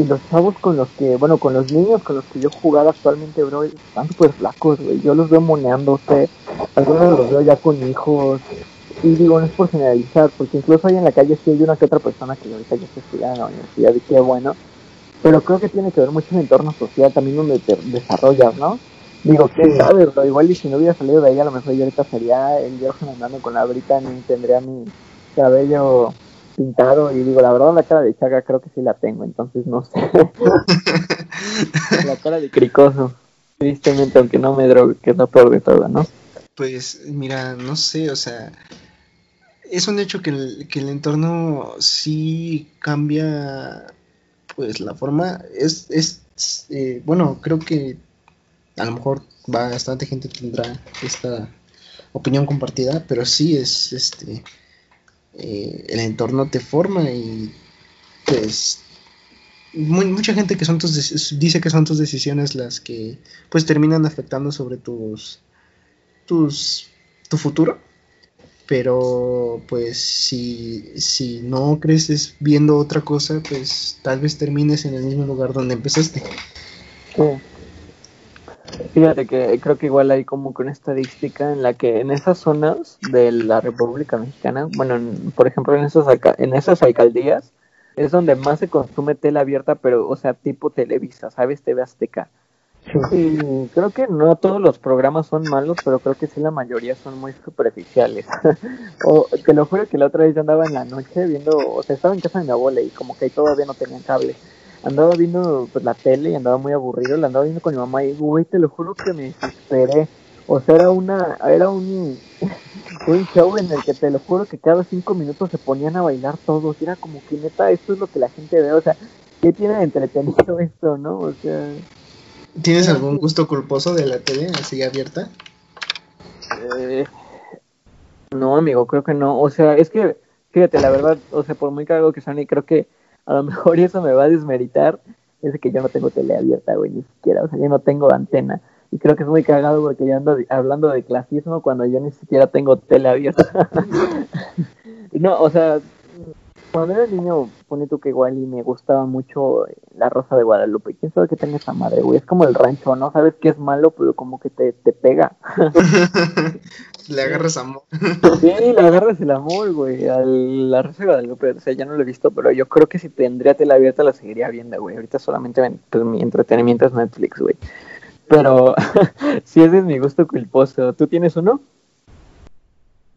y los chavos con los que, bueno, con los niños con los que yo jugaba actualmente, bro, están súper flacos, güey. Yo los veo moneándose, algunos los veo ya con hijos. Y digo, no es por generalizar, porque incluso ahí en la calle sí hay una que otra persona que ahorita ya está estudiando en la universidad y qué bueno. Pero creo que tiene que ver mucho el entorno social también donde te desarrollas, ¿no? Digo, quién sabe, bro, igual y si no hubiera salido de ahí, a lo mejor yo ahorita sería el Johan andando con la brita, ni tendría mi cabello pintado y digo, la verdad la cara de Chaga creo que sí la tengo, entonces no sé. *laughs* la cara de cricoso, tristemente, aunque no me drogue, que es lo peor de todo, ¿no? Pues mira, no sé, o sea, es un hecho que el, que el entorno sí cambia, pues la forma, es, es eh, bueno, creo que a lo mejor bastante gente tendrá esta opinión compartida, pero sí es este eh, el entorno te forma y pues mucha gente que son tus dice que son tus decisiones las que pues terminan afectando sobre tus tus tu futuro pero pues si, si no creces viendo otra cosa, pues tal vez termines en el mismo lugar donde empezaste. Fíjate que creo que igual hay como que una estadística en la que en esas zonas de la República Mexicana, bueno, por ejemplo en esas, en esas alcaldías, es donde más se consume tela abierta, pero, o sea, tipo Televisa, ¿sabes? TV Azteca. Y creo que no todos los programas son malos, pero creo que sí la mayoría son muy superficiales. *laughs* o te lo juro que la otra vez yo andaba en la noche viendo, o sea, estaba en casa de mi abuela y como que ahí todavía no tenían cable andaba viendo pues, la tele y andaba muy aburrido, la andaba viendo con mi mamá y güey, te lo juro que me desesperé. O sea, era una, era un, *laughs* un show en el que te lo juro que cada cinco minutos se ponían a bailar todos. Y era como que neta, esto es lo que la gente ve. O sea, ¿qué tiene de entretenido *laughs* esto, no? O sea. ¿Tienes algún gusto culposo de la tele así abierta? Eh, no, amigo, creo que no. O sea, es que, fíjate, la verdad, o sea, por muy caro que y creo que a lo mejor eso me va a desmeritar, es que yo no tengo tele abierta, güey, ni siquiera, o sea, yo no tengo antena. Y creo que es muy cagado porque yo ando hablando de clasismo cuando yo ni siquiera tengo tele abierta. *laughs* no, o sea, cuando era niño, pone tú que igual y me gustaba mucho La Rosa de Guadalupe. ¿Quién sabe qué tenga esa madre, güey? Es como el rancho, ¿no? Sabes que es malo, pero como que te, te pega. *laughs* le agarras amor. sí, le agarras el amor, güey, a La Rosa de Guadalupe. O sea, ya no lo he visto, pero yo creo que si tendría tele abierta la seguiría viendo, güey. Ahorita solamente pues, mi entretenimiento es Netflix, güey. Pero *laughs* si ese es mi gusto culposo. ¿Tú tienes uno?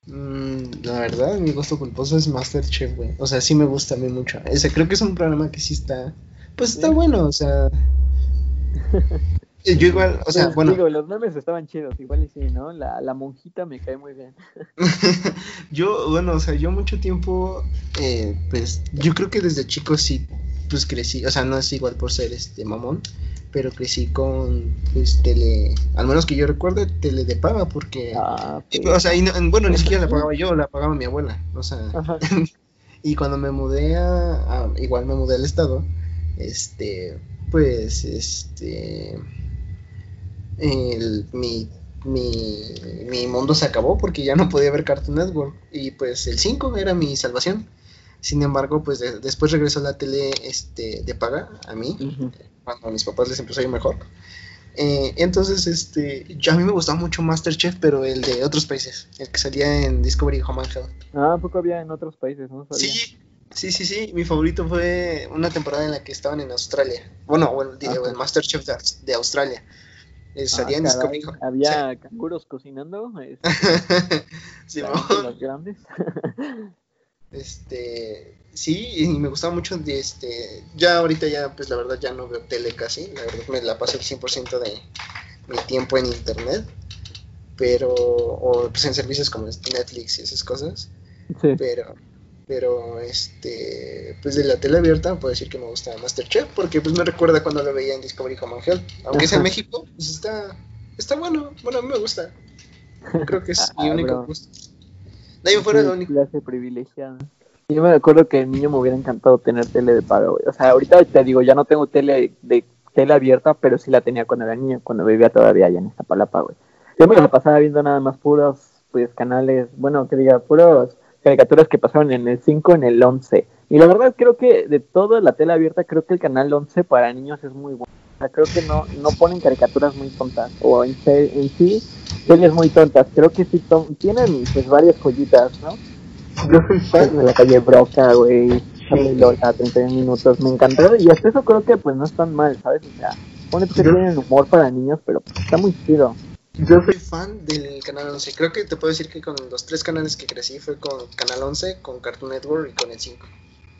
Mm, la verdad, mi gusto culposo es Masterchef, güey. O sea, sí me gusta a mí mucho. Ese, creo que es un programa que sí está. Pues está bueno, o sea. *laughs* Yo igual, o sea, bueno. Digo, los memes estaban chidos, igual y sí, ¿no? La, la monjita me cae muy bien. *laughs* yo, bueno, o sea, yo mucho tiempo, eh, pues, yo creo que desde chico sí, pues crecí, o sea, no es igual por ser este mamón, pero crecí con pues tele, al menos que yo recuerde, tele de paga, porque, ah, o sea, bueno, ni siquiera la pagaba yo, la pagaba mi abuela, o sea, *laughs* y cuando me mudé a, igual me mudé al estado, este, pues, este, el, mi, mi, mi mundo se acabó porque ya no podía ver Cartoon Network, y pues el 5 era mi salvación. Sin embargo, pues después regresó la tele este, de paga a mí, cuando a mis papás les empezó a ir mejor. Eh, entonces, este, yo a mí me gustaba mucho Masterchef, pero el de otros países, el que salía en Discovery Home and Health. Ah, poco había en otros países, ¿no? Sí, sí, sí, sí. Mi favorito fue una temporada en la que estaban en Australia. Bueno, el, el Masterchef de, Australia. Eh, salía en ah, Discovery Había canguros cocinando. *laughs* sí, los grandes. *laughs* Este, sí, y me gustaba mucho de este, ya ahorita ya, pues la verdad ya no veo tele casi, la verdad me la paso el 100% de mi tiempo en internet, pero, o pues en servicios como Netflix y esas cosas, pero, pero este, pues de la tele abierta puedo decir que me gusta Masterchef, porque pues me recuerda cuando lo veía en Discovery Home and aunque es en México, pues está, está bueno, bueno, a mí me gusta, creo que es *laughs* mi ah, único gusto. De ahí fuera lo único. Clase privilegiada. Yo me acuerdo que el niño me hubiera encantado tener tele de pago, O sea, ahorita te digo, ya no tengo tele de tele abierta, pero sí la tenía cuando era niño, cuando vivía todavía allá en Iztapalapa, güey. Yo me la pasaba viendo nada más puros, pues, canales, bueno, que diga, puros caricaturas que pasaron en el 5, en el 11. Y la verdad creo que de toda la tele abierta, creo que el canal 11 para niños es muy bueno. O sea, creo que no, no ponen caricaturas muy tontas, o en, en sí series muy tontas. Creo que sí tienen pues varias joyitas, ¿no? Yo soy fan de la calle Broca, güey. Charlie Lola, 31 minutos. Me encantó. Y hasta eso creo que pues no es tan mal, ¿sabes? O sea, pone que tienen humor para niños, pero pues, está muy chido. Yo soy fan del Canal 11. Creo que te puedo decir que con los tres canales que crecí fue con Canal 11, con Cartoon Network y con el 5.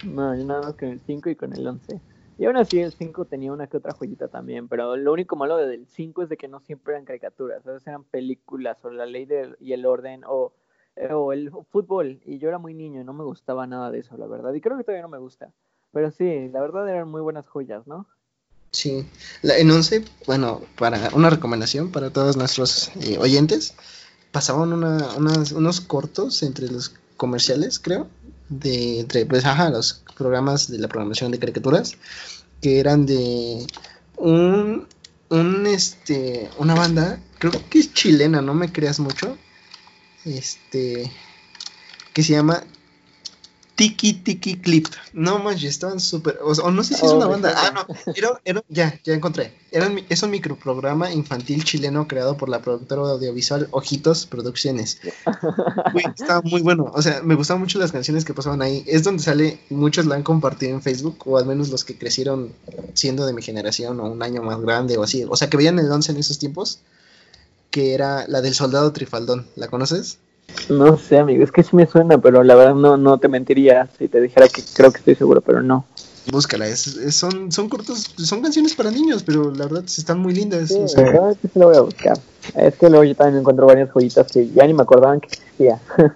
No, yo nada más con el 5 y con el 11. Y aún así el 5 tenía una que otra joyita también, pero lo único malo del 5 es de que no siempre eran caricaturas, veces eran películas o la ley y el orden o, o, el fútbol. Y yo era muy niño y no me gustaba nada de eso, la verdad. Y creo que todavía no me gusta. Pero sí, la verdad eran muy buenas joyas, ¿no? Sí, la, en 11, bueno, para una recomendación para todos nuestros eh, oyentes, pasaban una, unos cortos entre los comerciales, creo, de entre pues ajá, los programas de la programación de caricaturas que eran de un un este una banda creo que es chilena no me creas mucho este que se llama Tiki Tiki Clip. No manches, estaban súper. O, no sé si es una banda. Ah, no. Era, era- ya, ya encontré. Era es un microprograma infantil chileno creado por la productora audiovisual Ojitos Producciones. Estaba muy bueno. O sea, me gustaban mucho las canciones que pasaban ahí. Es donde sale. Muchos la han compartido en Facebook, o al menos los que crecieron siendo de mi generación o un año más grande o así. O sea, que veían el 11 en esos tiempos. Que era la del soldado Trifaldón. ¿La conoces? No sé, amigo, es que sí me suena, pero la verdad no, no te mentiría si te dijera que creo que estoy seguro, pero no. Búscala, es, es- son, son cortos, son canciones para niños, pero la verdad están muy lindas. Sí, o sea, la verdad es que lo voy a buscar. Es que luego yo también encuentro varias joyitas que ya ni me acordaban que existía. *laughs*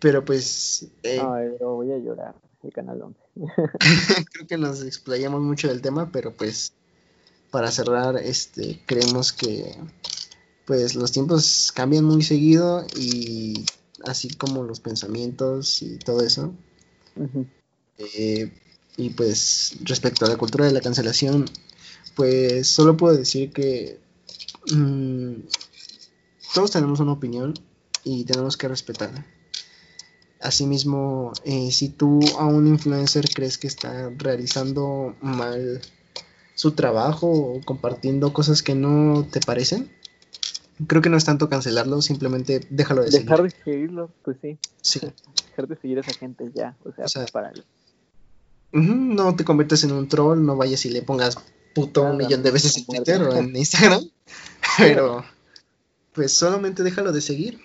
pero pues eh, Ay, pero voy a llorar. El canal 11. *laughs* creo que nos explayamos mucho del tema, pero pues para cerrar, este, creemos que pues los tiempos cambian muy seguido y así como los pensamientos y todo eso. Eh, y pues respecto a la cultura de la cancelación, pues solo puedo decir que mm, todos tenemos una opinión y tenemos que respetarla. Asimismo, eh, si tú a un influencer crees que está realizando mal su trabajo o compartiendo cosas que no te parecen, creo que no es tanto cancelarlo, simplemente déjalo de Dejar seguir. de seguirlo, pues sí. Sí. *laughs* Dejar de seguir a esa gente ya. O sea, O sea, para No te conviertas en un troll, no vayas y le pongas puto un millón de veces en. Twitter o en Instagram. *laughs* Pero, *laughs* pues solamente déjalo de seguir.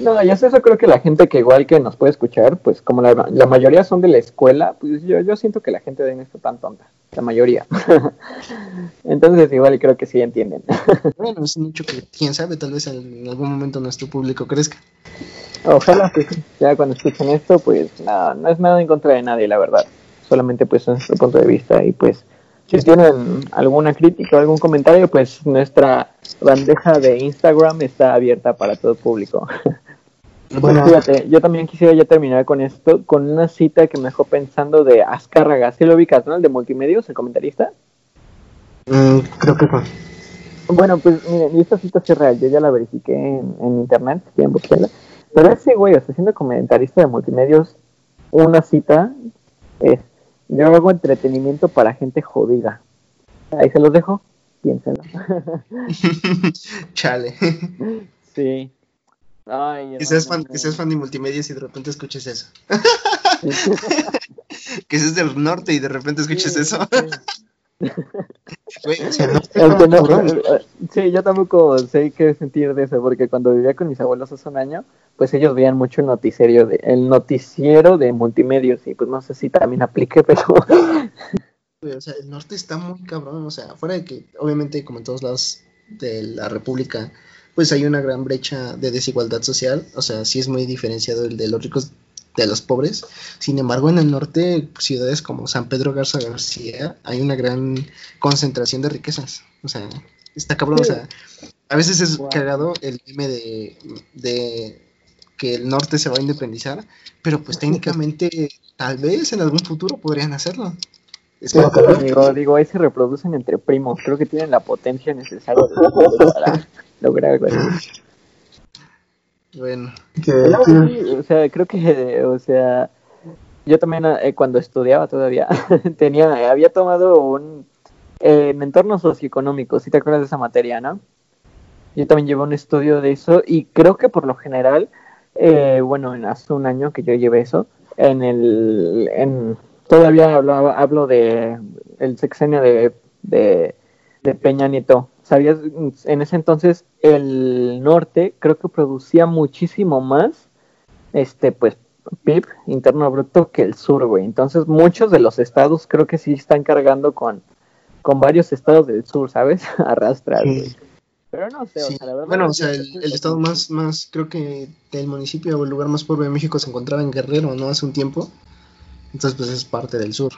No, ya sé, eso creo que la gente que igual que nos puede escuchar, pues como la, la mayoría son de la escuela, pues yo, yo siento que la gente de ahí no está tan tonta, la mayoría. *laughs* Entonces igual creo que sí entienden. *laughs* Bueno, es hecho que, quién sabe, tal vez en algún momento nuestro público crezca. Ojalá que ya cuando escuchen esto, pues nada, no es nada en contra de nadie, la verdad. Solamente pues es nuestro punto de vista y pues si tienen alguna crítica o algún comentario, pues nuestra bandeja de Instagram está abierta para todo público. Bueno, fíjate, yo también quisiera ya terminar con esto, con una cita que me dejó pensando de Azcárraga. ¿Sí lo ubicas, no? El de Multimedios, el comentarista. Mm, creo que fue. Bueno, pues miren, y esta cita es real, yo ya la verifiqué en, en internet, si quieren buscarla. Pero ese güey, o sea, siendo comentarista de multimedios, una cita es, yo hago entretenimiento para gente jodida. Ahí se los dejo, piénsenlo. *laughs* Chale. sí. Ay, que, seas fan, que seas fan de multimedia y de repente escuches eso. *laughs* que seas del norte y de repente escuches Sí, eso. sí. Güey, o sea, no El que no- cabrón. sí, yo tampoco sé qué sentir de eso, porque cuando vivía con mis abuelos hace un año, pues ellos veían mucho el noticiero de, el noticiero de multimedios, y pues no sé si también aplique, *laughs* pero Güey, O sea, el norte está muy cabrón. O sea, fuera de que, obviamente, como en todos lados de la República, pues hay una gran brecha de desigualdad social. O sea, sí es muy diferenciado el de los ricos de los pobres. Sin embargo, en el norte, ciudades como San Pedro Garza García, hay una gran concentración de riquezas. O sea, está cabrón. O sea, a veces es Wow. cagado el meme de, de que el norte se va a independizar, pero pues técnicamente, tal vez en algún futuro podrían hacerlo. Es Sí, como cabrón. digo, digo, ahí se reproducen entre primos, creo que tienen la potencia necesaria para lograr algo así. Bueno, sí, o sea, creo que, o sea, yo también eh, cuando estudiaba todavía *laughs* tenía, había tomado un eh, en entorno socioeconómico, si te acuerdas de esa materia, ¿no? Yo también llevé un estudio de eso y creo que por lo general, eh, bueno, en hace un año que yo llevé eso, en el, en, todavía hablaba, hablo de el sexenio de, de, de Peña Nieto. ¿Sabías? En ese entonces el norte creo que producía muchísimo más, este, pues, PIB interno bruto que el sur, güey. Entonces muchos de los estados creo que sí están cargando con, con varios estados del sur, ¿sabes? *laughs* Arrastras, güey. Sí. Pero no sé, Sí. o sea, la verdad. Bueno, o yo sea, el estado más, más, creo que del municipio o el lugar más pobre de México se encontraba en Guerrero, ¿no? Hace un tiempo. Entonces, pues es parte del sur.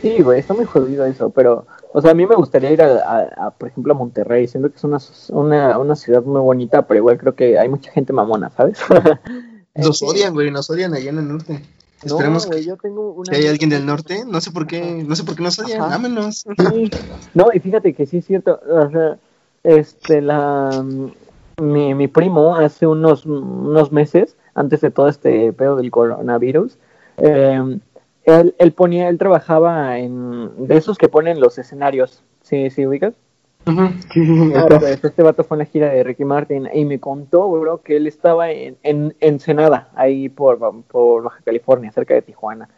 Sí, güey, está muy jodido eso, pero, o sea, a mí me gustaría ir a, a- a, por ejemplo, a Monterrey, siento que es una, una, una ciudad muy bonita, pero igual creo que hay mucha gente mamona, ¿sabes? *laughs* Nos Sí. odian, güey, nos odian allá en el norte. No, Esperemos güey, que, yo tengo una... que haya alguien del norte. No sé por qué, no sé por qué nos odian. Ámenos. Sí. No, y fíjate que sí es cierto, o sea, este, la... mi, mi primo hace unos, unos meses, antes de todo este pedo del coronavirus, eh, él, él ponía, él trabajaba en de esos que ponen los escenarios, ¿sí, sí ubicas? Pues, este vato fue en la gira de Ricky Martin y me contó, bro, que él estaba en, en Ensenada, ahí por, por Baja California, cerca de Tijuana.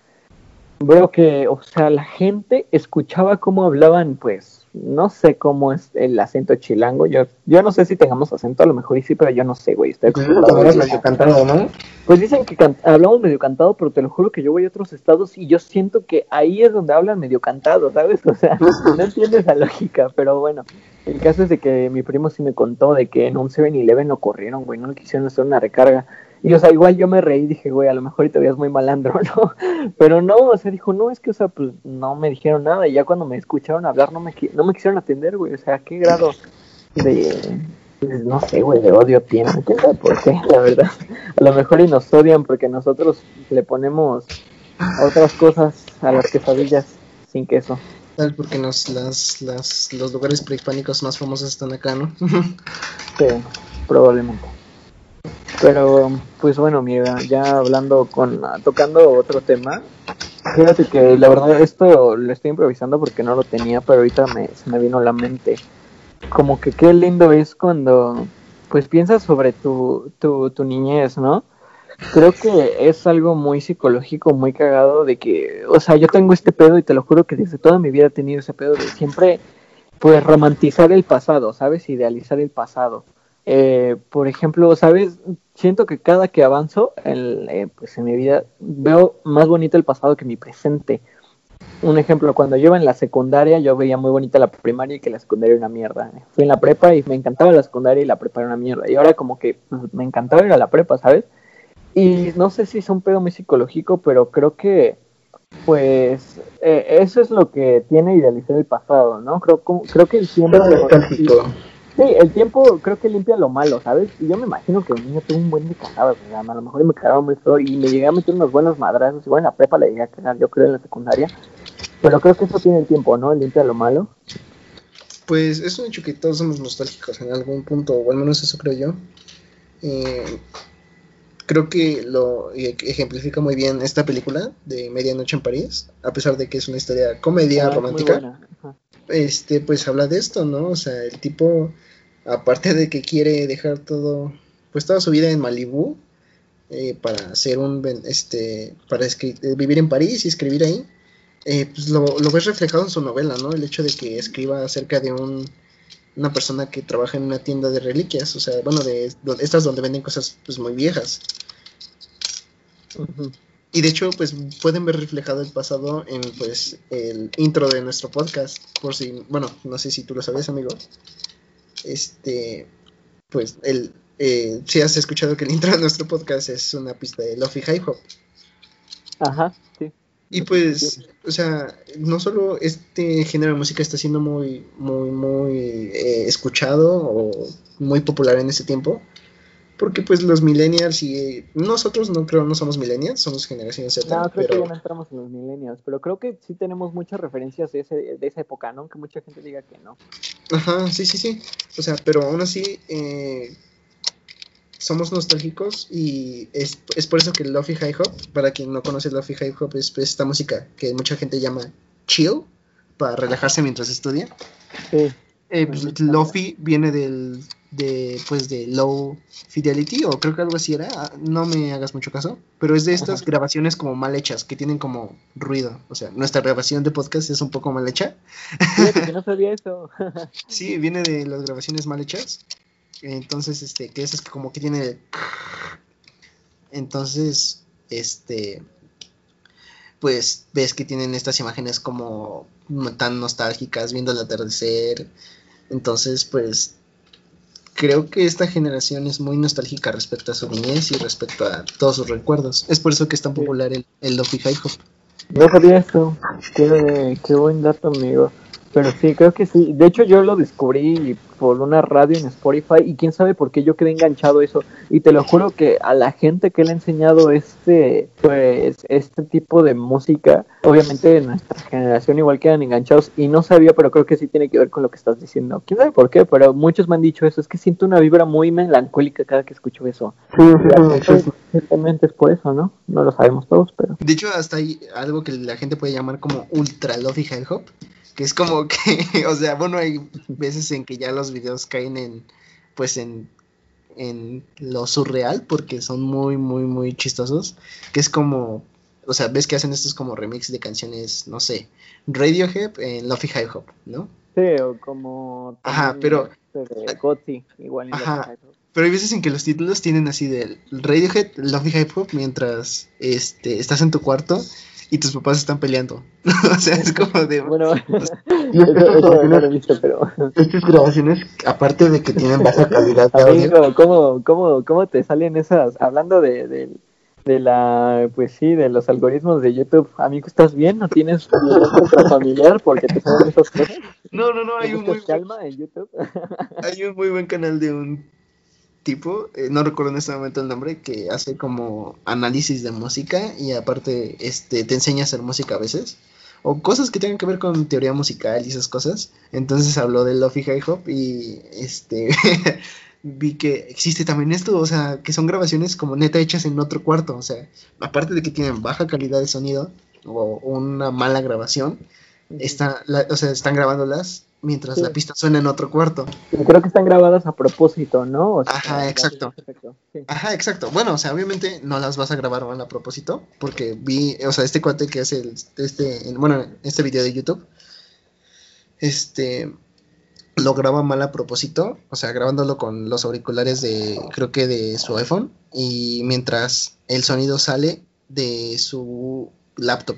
Bro, que, o sea, la gente escuchaba cómo hablaban, pues, no sé cómo es el acento chilango. Yo, yo no sé si tengamos acento, a lo mejor y sí, pero yo no sé, güey. Estoy Pues, medio cantado, ¿no? Pues dicen que hablamos medio cantado, pero te lo juro que yo voy a otros estados y yo siento que ahí es donde hablan medio cantado, ¿sabes? *laughs* O sea, no entiendes la lógica, pero bueno. El caso es de que mi primo sí me contó de que en un 7-Eleven lo corrieron, güey, no le quisieron hacer una recarga. Y, o sea, igual yo me reí, dije, güey, a lo mejor y te veías muy malandro, *laughs* ¿no? Pero no, o sea, dijo, no, es que, o sea, pues no me dijeron nada. Y ya cuando me escucharon hablar, no me, no me quisieron atender, güey. O sea, ¿qué grado de, pues, no sé, güey, de odio tienen? ¿Quién sabe por qué, la verdad? A lo mejor y nos odian porque nosotros le ponemos otras cosas a las quesadillas sin queso. Tal porque nos, las, las, los lugares prehispánicos más famosos están acá, ¿no? *laughs* Sí, probablemente. Pero, pues bueno, mira, ya hablando con, tocando otro tema, fíjate que la verdad esto lo estoy improvisando porque no lo tenía, pero ahorita me, se me vino a la mente. Como que qué lindo es cuando, pues piensas sobre tu, tu, tu niñez, ¿no? Creo que es algo muy psicológico, muy cagado de que, o sea, yo tengo este pedo y te lo juro que desde toda mi vida he tenido ese pedo de siempre, pues, romantizar el pasado, ¿sabes? Idealizar el pasado. Eh, por ejemplo, ¿sabes? Siento que cada que avanzo en, eh, pues, en mi vida veo más bonito el pasado que mi presente. Un ejemplo, cuando yo iba en la secundaria, yo veía muy bonita la primaria y que la secundaria era una mierda. Fui en la prepa y me encantaba la secundaria y la prepa era una mierda. Y ahora como que pues, me encantaba ir a la prepa, ¿sabes? Y no sé si es un pedo muy psicológico, pero creo que, pues, eh, eso es lo que tiene idealizar el pasado, ¿no? Creo, como- creo que. Nostálgico. Sí, el tiempo creo que limpia lo malo, ¿sabes? Y yo me imagino que un niño tuvo un buen de cagadas, o sea, a lo mejor me cagaba muy feo y me llegué a meter unos buenos madrazos, igual en la prepa la llegué a cagar, yo creo en la secundaria, pero creo que eso tiene el tiempo, ¿no? Limpia lo malo. Pues es un hecho que todos somos nostálgicos en algún punto, o al menos eso creo yo. Eh, creo que lo ejemplifica muy bien esta película de Medianoche en París, a pesar de que es una historia comedia Ah, romántica. este pues habla de esto, ¿no? O sea, el tipo, aparte de que quiere dejar todo, pues toda su vida en Malibú, eh, para hacer un, este, para eh, vivir en París y escribir ahí, eh, pues lo, lo ves reflejado en su novela, ¿no? El hecho de que escriba acerca de un, una persona que trabaja en una tienda de reliquias, o sea, bueno, de, estas donde venden cosas pues muy viejas. Y de hecho, pues pueden ver reflejado el pasado en pues el intro de nuestro podcast. Por si, bueno, no sé si tú lo sabes, amigo. Este, pues el, eh, si has escuchado que el *laughs* intro de nuestro podcast es una pista de Lofi High Hop. Ajá, sí. Y pues, o sea, no solo este género de música está siendo muy, muy, muy eh, escuchado o muy popular en este tiempo, porque pues los millennials y eh, nosotros no creo no somos millennials, somos generación Z, No, creo que pero ya no entramos en los millennials, pero creo que sí tenemos muchas referencias de, ese, de esa época, ¿no? Que mucha gente diga que no. Ajá, sí, sí, sí. O sea, pero aún así eh, somos nostálgicos y es, es por eso que Lofi High Hop, para quien no conoce Lofi High Hop, es pues, esta música que mucha gente llama chill, para relajarse mientras estudia. Sí. Eh, pues, Ujú. Lofi viene del, de, pues, de low fidelity, o creo que algo así era, ah, no me hagas mucho caso, pero es de estas Ajá. grabaciones como mal hechas, que tienen como ruido. O sea, nuestra grabación de podcast es un poco mal hecha. Fíjate que no sabía eso. *laughs* Sí, viene de las grabaciones mal hechas. Entonces, este, que esas que como que tiene el- Entonces, este pues ves que tienen estas imágenes como tan nostálgicas viendo el atardecer. Entonces, pues creo que esta generación es muy nostálgica respecto a su niñez y respecto a todos sus recuerdos. Es por eso que es tan popular el, el Lofi High Hop. No sabía eso. Qué, qué buen dato, amigo. Pero sí, creo que sí. De hecho, yo lo descubrí por una radio en Spotify y quién sabe por qué yo quedé enganchado a eso. Y te lo juro que a la gente que le he enseñado este, pues, este tipo de música, obviamente en nuestra generación igual quedan enganchados y no sabía, pero creo que sí tiene que ver con lo que estás diciendo. Quién sabe por qué, pero muchos me han dicho eso. Es que siento una vibra muy melancólica cada que escucho eso. Sí, sí, Simplemente es por eso, ¿no? No lo sabemos todos, pero. De hecho, hasta hay algo que la gente puede llamar como ultra lofi hip hop que es como que, *laughs* o sea, bueno, hay veces en que ya los videos caen en, pues en, en lo surreal, porque son muy, muy, muy chistosos, que es como, o sea, ves que hacen estos como remix de canciones, no sé, Radiohead en Lofi High Hop, ¿no? Sí, o como... Ajá, pero... Este igual en Ajá, pero hay veces en que los títulos tienen así de Radiohead, Lofi Hip Hop, mientras este, estás en tu cuarto y tus papás están peleando. *laughs* o sea, es como de... Bueno, pero... *laughs* Estas grabaciones, aparte de que tienen baja calidad *laughs* de ¿cómo, cómo, ¿cómo te salen esas? Hablando de, de, de, la, pues sí, de los algoritmos de YouTube, amigo, ¿estás bien? ¿No tienes un familiar porque te salen esas cosas? No, no, no, hay un muy... calma en YouTube? hay un muy buen canal de un tipo, eh, no recuerdo en este momento el nombre, que hace como análisis de música y aparte este, te enseña a hacer música a veces. O cosas que tengan que ver con teoría musical y esas cosas. Entonces habló del Lofi High Hop y este *laughs* vi que existe también esto, o sea, que son grabaciones como neta hechas en otro cuarto. O sea, aparte de que tienen baja calidad de sonido o una mala grabación, está, o sea, están grabándolas mientras la pista suena en otro cuarto. Creo que están grabadas a propósito, ¿no? Ajá, exacto. Ajá, exacto. Bueno, o sea, obviamente no las vas a grabar mal a propósito, porque vi, o sea, este cuate que hace este, bueno, este video de YouTube, este, lo graba mal a propósito, o sea, grabándolo con los auriculares de, creo que de su iPhone, y mientras el sonido sale de su laptop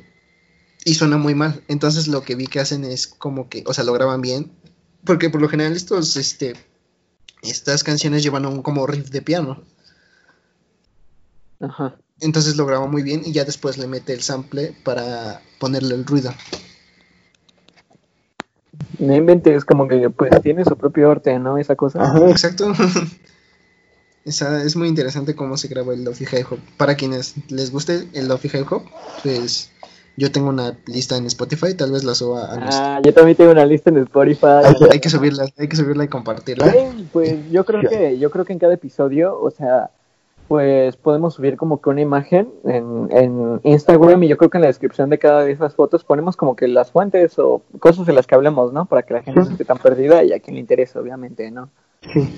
y suena muy mal. Entonces lo que vi que hacen es como que, o sea, lo graban bien, porque por lo general estos, este, estas canciones llevan un como riff de piano. Ajá. Entonces lo graba muy bien y ya después le mete el sample para ponerle el ruido. Me inventé, es como que pues tiene su propio arte, ¿no? Esa cosa. Ajá, exacto. *laughs* Esa, es muy interesante cómo se graba el Lofi Hip Hop. Para quienes les guste el Lofi Hip Hop, pues yo tengo una lista en Spotify, tal vez la suba a Ah, yo también tengo una lista en Spotify. Hay, que subirla, hay que subirla y compartirla. pues yo creo que yo creo que en cada episodio, o sea, pues podemos subir como que una imagen en, en Instagram y yo creo que en la descripción de cada de esas fotos ponemos como que las fuentes o cosas de las que hablemos, ¿no? Para que la gente no esté tan perdida y a quien le interese, obviamente, ¿no? Sí.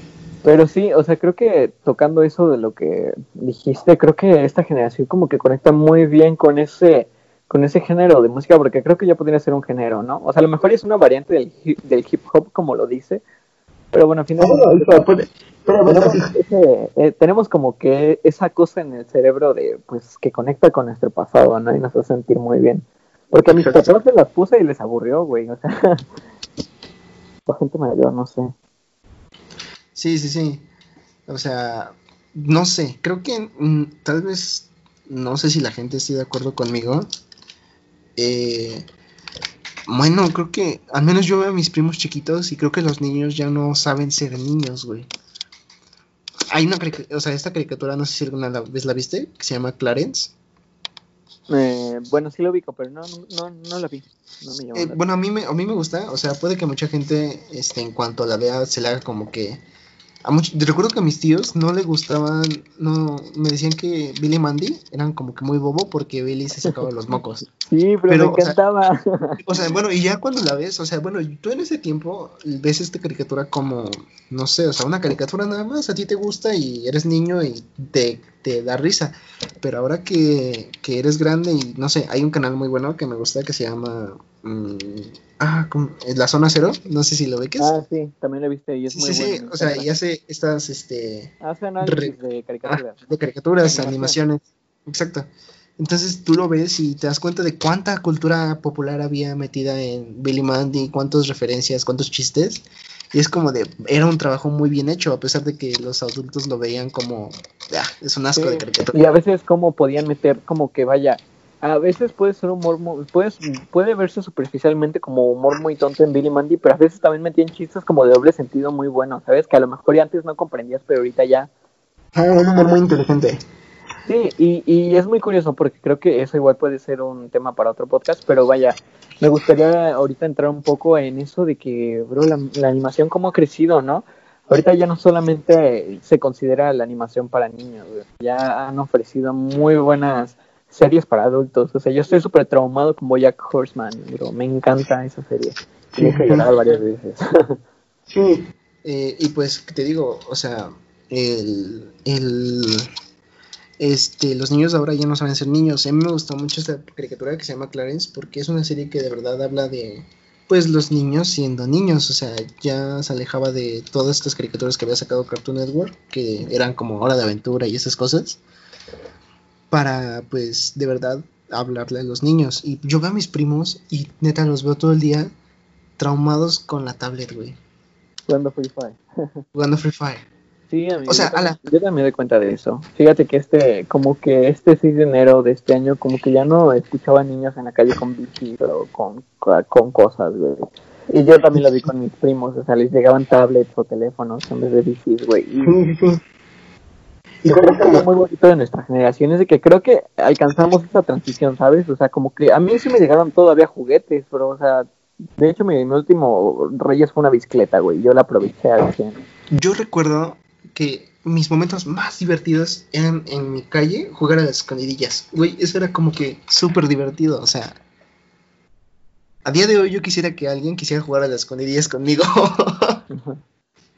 Pero sí, o sea, creo que tocando eso de lo que dijiste, creo que esta generación como que conecta muy bien con ese con ese género de música, porque creo que ya podría ser un género, ¿no? O sea, a lo mejor es una variante del hip, del hip hop, como lo dice, pero bueno, al final eh, tenemos, como que esa cosa en el cerebro de, pues, que conecta con nuestro pasado, ¿no? Y nos hace sentir muy bien. Porque a mis papás se las puse y les aburrió, güey, o sea, *laughs* la gente mayor, no sé. Sí, sí, sí. O sea, no sé, creo que mm, tal vez, no sé si la gente esté de acuerdo conmigo, eh, bueno, creo que al menos yo veo a mis primos chiquitos y creo que los niños ya no saben ser niños, güey. Hay una o sea, esta caricatura, no sé si alguna vez la viste, que se llama Clarence. Eh, bueno, sí lo ubico, pero no, no, no la vi. Eh, bueno, a mí, me, a mí me gusta, o sea, puede que mucha gente, este, en cuanto la vea, se le haga como que recuerdo que a mis tíos no le gustaban, no, me decían que Billy y Mandy eran como que muy bobo porque Billy se sacaba los mocos. Sí, pero, me encantaba. O sea, bueno, y ya cuando la ves, o sea, bueno, tú en ese tiempo ves esta caricatura como, no sé, o sea, una caricatura nada más, a ti te gusta y eres niño y te, te da risa. Pero ahora que, que eres grande y no sé, hay un canal muy bueno que me gusta que se llama Mm, ah, la zona cero, no sé si lo ves. Ah, sí, también lo viste y es muy sí, Sí, o sea, y hace estas, este... Hace análisis de caricaturas. de caricaturas, animaciones, exacto. Entonces tú lo ves y te das cuenta de cuánta cultura popular había metida en Billy Mandy, cuántas referencias, cuántos chistes. Y es como de, era un trabajo muy bien hecho, a pesar de que los adultos lo veían como, ah, es un asco de caricatura. Y a veces como podían meter como que vaya, a veces puede ser humor, muy, puede, puede verse superficialmente como humor muy tonto en Billy Mandy, pero a veces también metían chistes como de doble sentido muy buenos, ¿sabes? Que a lo mejor ya antes no comprendías, pero ahorita ya. Ah, un humor muy inteligente. Sí, y, y es muy curioso porque creo que eso igual puede ser un tema para otro podcast, pero vaya, me gustaría ahorita entrar un poco en eso de que, bro, la, la animación cómo ha crecido, ¿no? Ahorita ya no solamente se considera la animación para niños, ya han ofrecido muy buenas series para adultos. O sea, yo estoy súper traumado con Bojack Horseman, bro. Me encanta esa serie. Sí. he llorado varias veces. *laughs* sí. Eh, y pues te digo, o sea, el, el, este, los niños de ahora ya no saben ser niños. A mí me gusta mucho esta caricatura que se llama Clarence porque es una serie que de verdad habla de, pues, los niños siendo niños. O sea, ya se alejaba de todas estas caricaturas que había sacado Cartoon Network, que eran como Hora de Aventura y esas cosas para, pues, de verdad hablarle a los niños. Y yo veo a mis primos y neta los veo todo el día traumados con la tablet, güey. Jugando Free Fire. *laughs* Jugando Free Fire. Sí, amigo, o sea, yo, también, yo también doy cuenta de eso. Fíjate que este, como que este 6 de enero de este año, como que ya no escuchaba niños en la calle con bici, pero con, con cosas, güey. Y yo también lo vi con mis primos, o sea, les llegaban tablets o teléfonos en vez de bicis, güey. Y, *laughs* y creo que muy bonito de nuestra generación es de que creo que alcanzamos esa transición, ¿sabes? O sea, como que a mí sí me llegaron todavía juguetes, pero, o sea, de hecho mi, mi último Reyes fue una bicicleta, güey, yo la aproveché al 100. Yo recuerdo que mis momentos más divertidos eran en mi calle jugar a las escondidillas. Güey, eso era como que súper divertido, o sea... A día de hoy yo quisiera que alguien quisiera jugar a las escondidillas conmigo. *laughs* *laughs*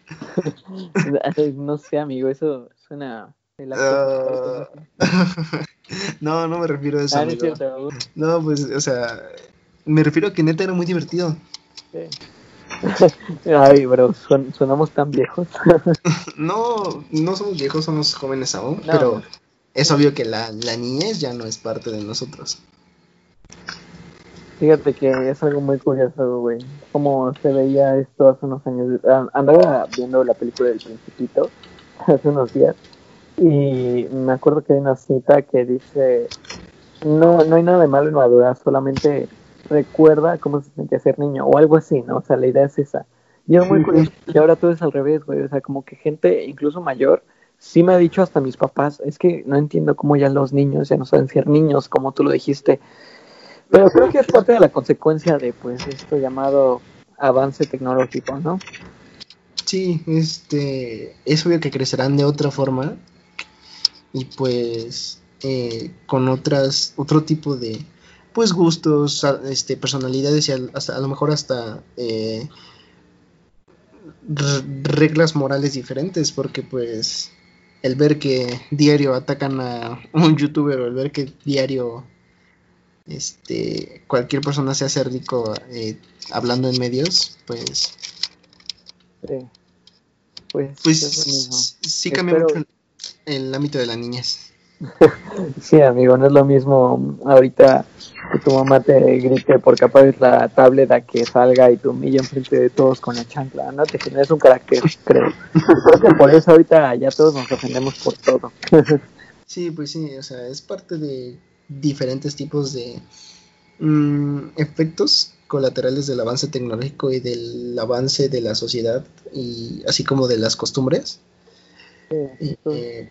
*laughs* no sé, amigo, eso suena... Uh... *laughs* no, no me refiero a eso. Ah, amigo. No, pues, o sea, me refiero a que neta era muy divertido. Sí. *laughs* Ay, bro, son, sonamos tan viejos. no, no somos viejos, somos jóvenes aún, no, pero es obvio que la, la niñez ya no es parte de nosotros. Fíjate que es algo muy curioso, güey. Como se veía esto hace unos años. Andaba viendo la película del Principito *laughs* hace unos días. Y me acuerdo que hay una cita que dice: No, no hay nada de malo en madurar, solamente recuerda cómo se sentía ser niño, o algo así, ¿no? O sea, la idea es esa. Y es muy curioso que ahora todo es al revés, güey. O sea, como que gente, incluso mayor, sí me ha dicho hasta mis papás: Es que no entiendo cómo ya los niños ya no saben ser niños, como tú lo dijiste pero creo que es parte de la consecuencia de pues esto llamado avance tecnológico, ¿no? Sí, este, es obvio que crecerán de otra forma y pues eh, con otras, otro tipo de pues gustos, este, personalidades y hasta, a lo mejor hasta eh, reglas morales diferentes, porque pues el ver que diario atacan a un youtuber o el ver que diario este cualquier persona se hace rico eh, hablando en medios, pues sí. pues, pues sí cambia mucho el, ámbito de la niñez. *laughs* sí, amigo, no es lo mismo ahorita que tu mamá te grite por capaz la tablet a que salga y tu humilla enfrente de todos con la chancla, ¿no? Te generas un carácter, creo. creo que por eso ahorita ya todos nos ofendemos por todo. *laughs* sí, pues sí, o sea, es parte de diferentes tipos de mm, efectos colaterales del avance tecnológico y del avance de la sociedad y así como de las costumbres. Eh,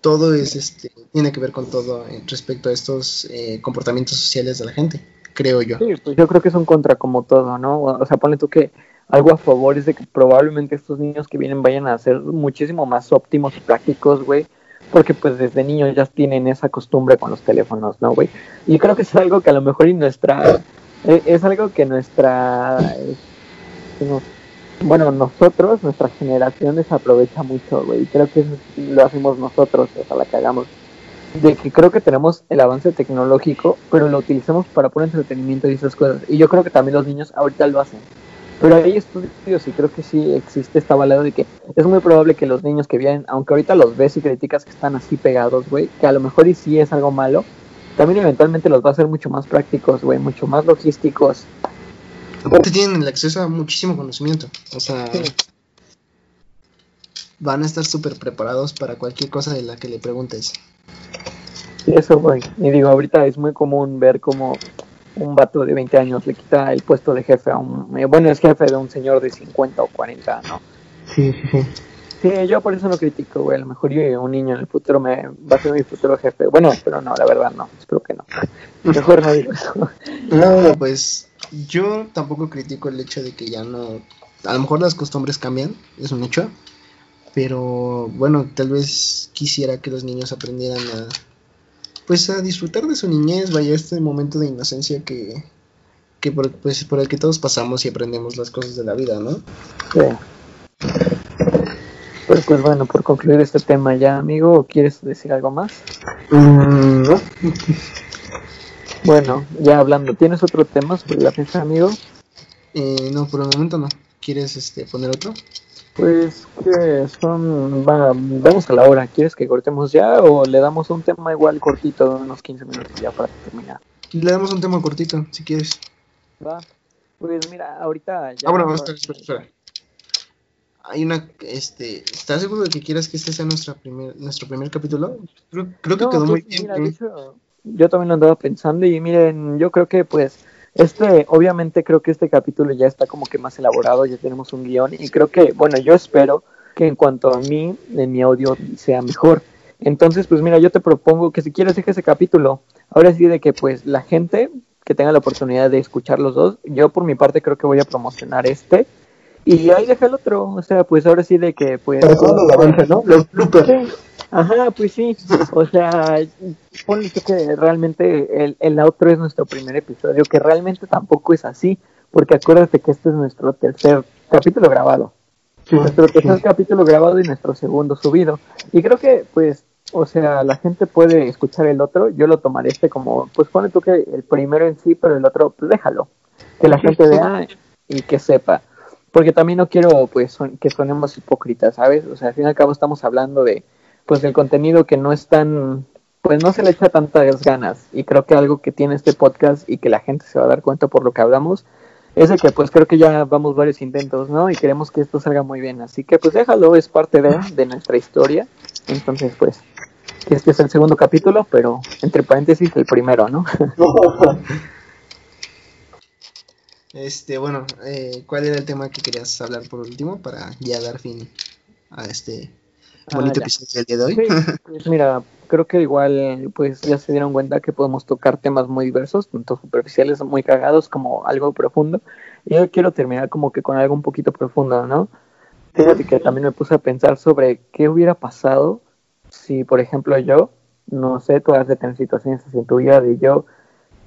todo es este tiene que ver con todo respecto a estos eh, comportamientos sociales de la gente, creo yo. Sí, pues yo creo que es un contra como todo, ¿no? O sea, pone tú que algo a favor es de que probablemente estos niños que vienen vayan a ser muchísimo más óptimos y prácticos, güey, porque pues desde niños ya tienen esa costumbre con los teléfonos, ¿no, güey? Y creo que es algo que a lo mejor y nuestra, eh, es algo que nuestra, eh, bueno, nosotros, nuestra generación desaprovecha mucho, güey, creo que eso lo hacemos nosotros, o sea, la que hagamos, de que creo que tenemos el avance tecnológico, pero lo utilizamos para puro entretenimiento y esas cosas, y yo creo que también los niños ahorita lo hacen, pero hay estudios y creo que sí existe esta balada de que es muy probable que los niños que vienen, aunque ahorita los ves y criticas que están así pegados, güey, que a lo mejor y sí es algo malo, también eventualmente los va a hacer mucho más prácticos, güey, mucho más logísticos. Aparte tienen el acceso a muchísimo conocimiento, o sea, sí. van a estar súper preparados para cualquier cosa de la que le preguntes. Sí, eso, güey. Y digo, ahorita es muy común ver como un vato de 20 años le quita el puesto de jefe a un... eh, Bueno, es jefe de un señor de 50 o 40, ¿no? Sí, sí, sí. Sí, yo por eso no critico, güey. A lo mejor yo, un niño en el futuro, me va a ser mi futuro jefe. Bueno, pero no, la verdad no. Espero que no. Mejor no digo eso. *laughs* No, pues yo tampoco critico el hecho de que ya no... A lo mejor las costumbres cambian, es un hecho. Pero bueno, tal vez quisiera que los niños aprendieran a... Pues a disfrutar de su niñez, vaya, este momento de inocencia que... Que por, pues, por el que todos pasamos y aprendemos las cosas de la vida, ¿no? Sí. Pues, pues bueno, por concluir este tema ya, amigo, ¿quieres decir algo más? Mm, no. *laughs* Bueno, ya hablando, ¿tienes otro tema sobre la fecha, amigo? Eh, no, por el momento no. ¿Quieres este, poner otro? Pues que son, va, vamos a la hora, ¿quieres que cortemos ya o le damos un tema igual cortito de unos 15 minutos ya para terminar? Le damos un tema cortito, si quieres. Va, pues mira, ahorita ya... Ah, bueno, espera, espera, espera. Hay una, este, ¿estás seguro de que quieras que este sea nuestra primer, nuestro primer capítulo? Creo, creo que No, quedó muy bien. mira, hecho, yo también lo andaba pensando y miren, yo creo que pues este, obviamente creo que este capítulo ya está como que más elaborado, ya tenemos un guion y creo que, bueno, yo espero que en cuanto a mí, en mi audio sea mejor. Entonces, pues mira, yo te propongo que si quieres deja ese capítulo. Ahora sí de que pues la gente que tenga la oportunidad de escuchar los dos, yo por mi parte creo que voy a promocionar este y ahí deja el otro, o sea, pues ahora sí de que pues ¿no? Los bloopers. Sí, Ajá, pues sí. O sea, ponle tú que realmente el, el outro es nuestro primer episodio, que realmente tampoco es así, porque acuérdate que este es nuestro tercer capítulo grabado. Sí, Nuestro sí. tercer capítulo grabado y nuestro segundo subido. Y creo que, pues, o sea, la gente puede escuchar el otro. Yo lo tomaré este como, pues pone tú que el primero en sí, pero el otro, pues déjalo. Que la gente vea y que sepa. Porque también no quiero, pues, son- que sonemos hipócritas, ¿sabes? O sea, al fin y al cabo estamos hablando de, pues, del contenido que no es tan, pues, no se le echa tantas ganas. Y creo que algo que tiene este podcast y que la gente se va a dar cuenta por lo que hablamos es de que pues creo que ya vamos varios intentos, ¿no? Y queremos que esto salga muy bien. Así que pues déjalo, es parte de, de nuestra historia. Entonces pues este es el segundo capítulo, pero entre paréntesis el primero, ¿no? *laughs* Este, bueno, eh, ¿cuál era el tema que querías hablar por último para ya dar fin a este bonito ya. episodio del día de hoy? Sí, *laughs* pues mira, creo que igual pues ya se dieron cuenta que podemos tocar temas muy diversos, tanto superficiales, muy cagados como algo profundo. Y yo quiero terminar como que con algo un poquito profundo, ¿no? Fíjate que también me puse a pensar sobre qué hubiera pasado si, por ejemplo, yo, no sé, tú has de tener situaciones así en tu vida de yo,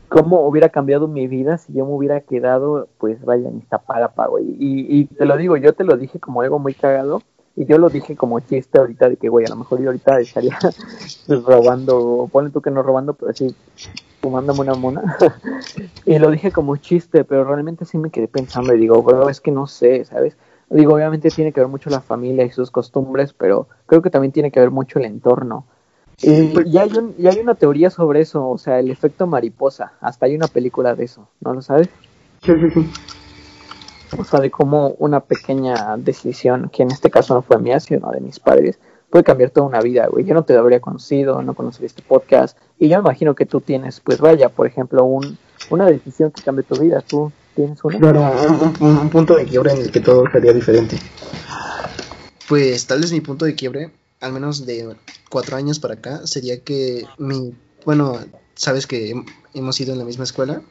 cómo hubiera cambiado mi vida si yo me hubiera quedado, pues vaya, en Iztapalapa, güey. Y, y te lo digo, yo te lo dije como algo muy cagado, y yo lo dije como chiste ahorita de que, güey, a lo mejor yo ahorita estaría pues, *laughs* robando, ponle tú que no robando, pero sí fumándome una mona. *laughs* y lo dije como chiste, pero realmente sí me quedé pensando y digo, bro, es que no sé, ¿sabes? Digo, obviamente tiene que ver mucho la familia y sus costumbres, pero creo que también tiene que ver mucho el entorno. Y ya hay, un, ya hay una teoría sobre eso, o sea, el efecto mariposa. Hasta hay una película de eso, ¿no lo sabes? Sí, sí, sí. O sea, de cómo una pequeña decisión, que en este caso no fue mía, sino de mis padres, puede cambiar toda una vida, güey. Yo no te habría conocido, no conocería este podcast. Y yo imagino que tú tienes, pues vaya, por ejemplo, un, una decisión que cambie tu vida. ¿Tú tienes una? Claro, un, un- un punto de quiebre en el que todo sería diferente. Pues tal vez mi punto de quiebre, al menos de cuatro años para acá, sería que mi, bueno, sabes que hem- hemos ido en la misma escuela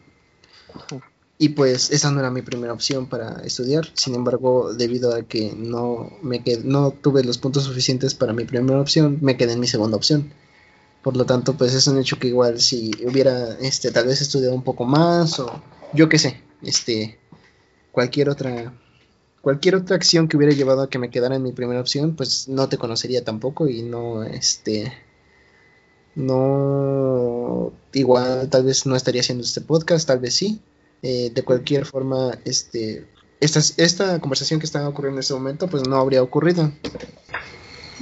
y pues esa no era mi primera opción para estudiar. Sin embargo, debido a que no me qued- no tuve los puntos suficientes para mi primera opción, me quedé en mi segunda opción. Por lo tanto, pues es un hecho que igual si hubiera, este, tal vez estudiado un poco más o yo qué sé, este, cualquier otra, cualquier otra acción que hubiera llevado a que me quedara en mi primera opción, pues no te conocería tampoco y no, este, no, igual tal vez no estaría haciendo este podcast, tal vez sí. Eh, de cualquier forma, este, esta, esta conversación que está ocurriendo en este momento, pues no habría ocurrido.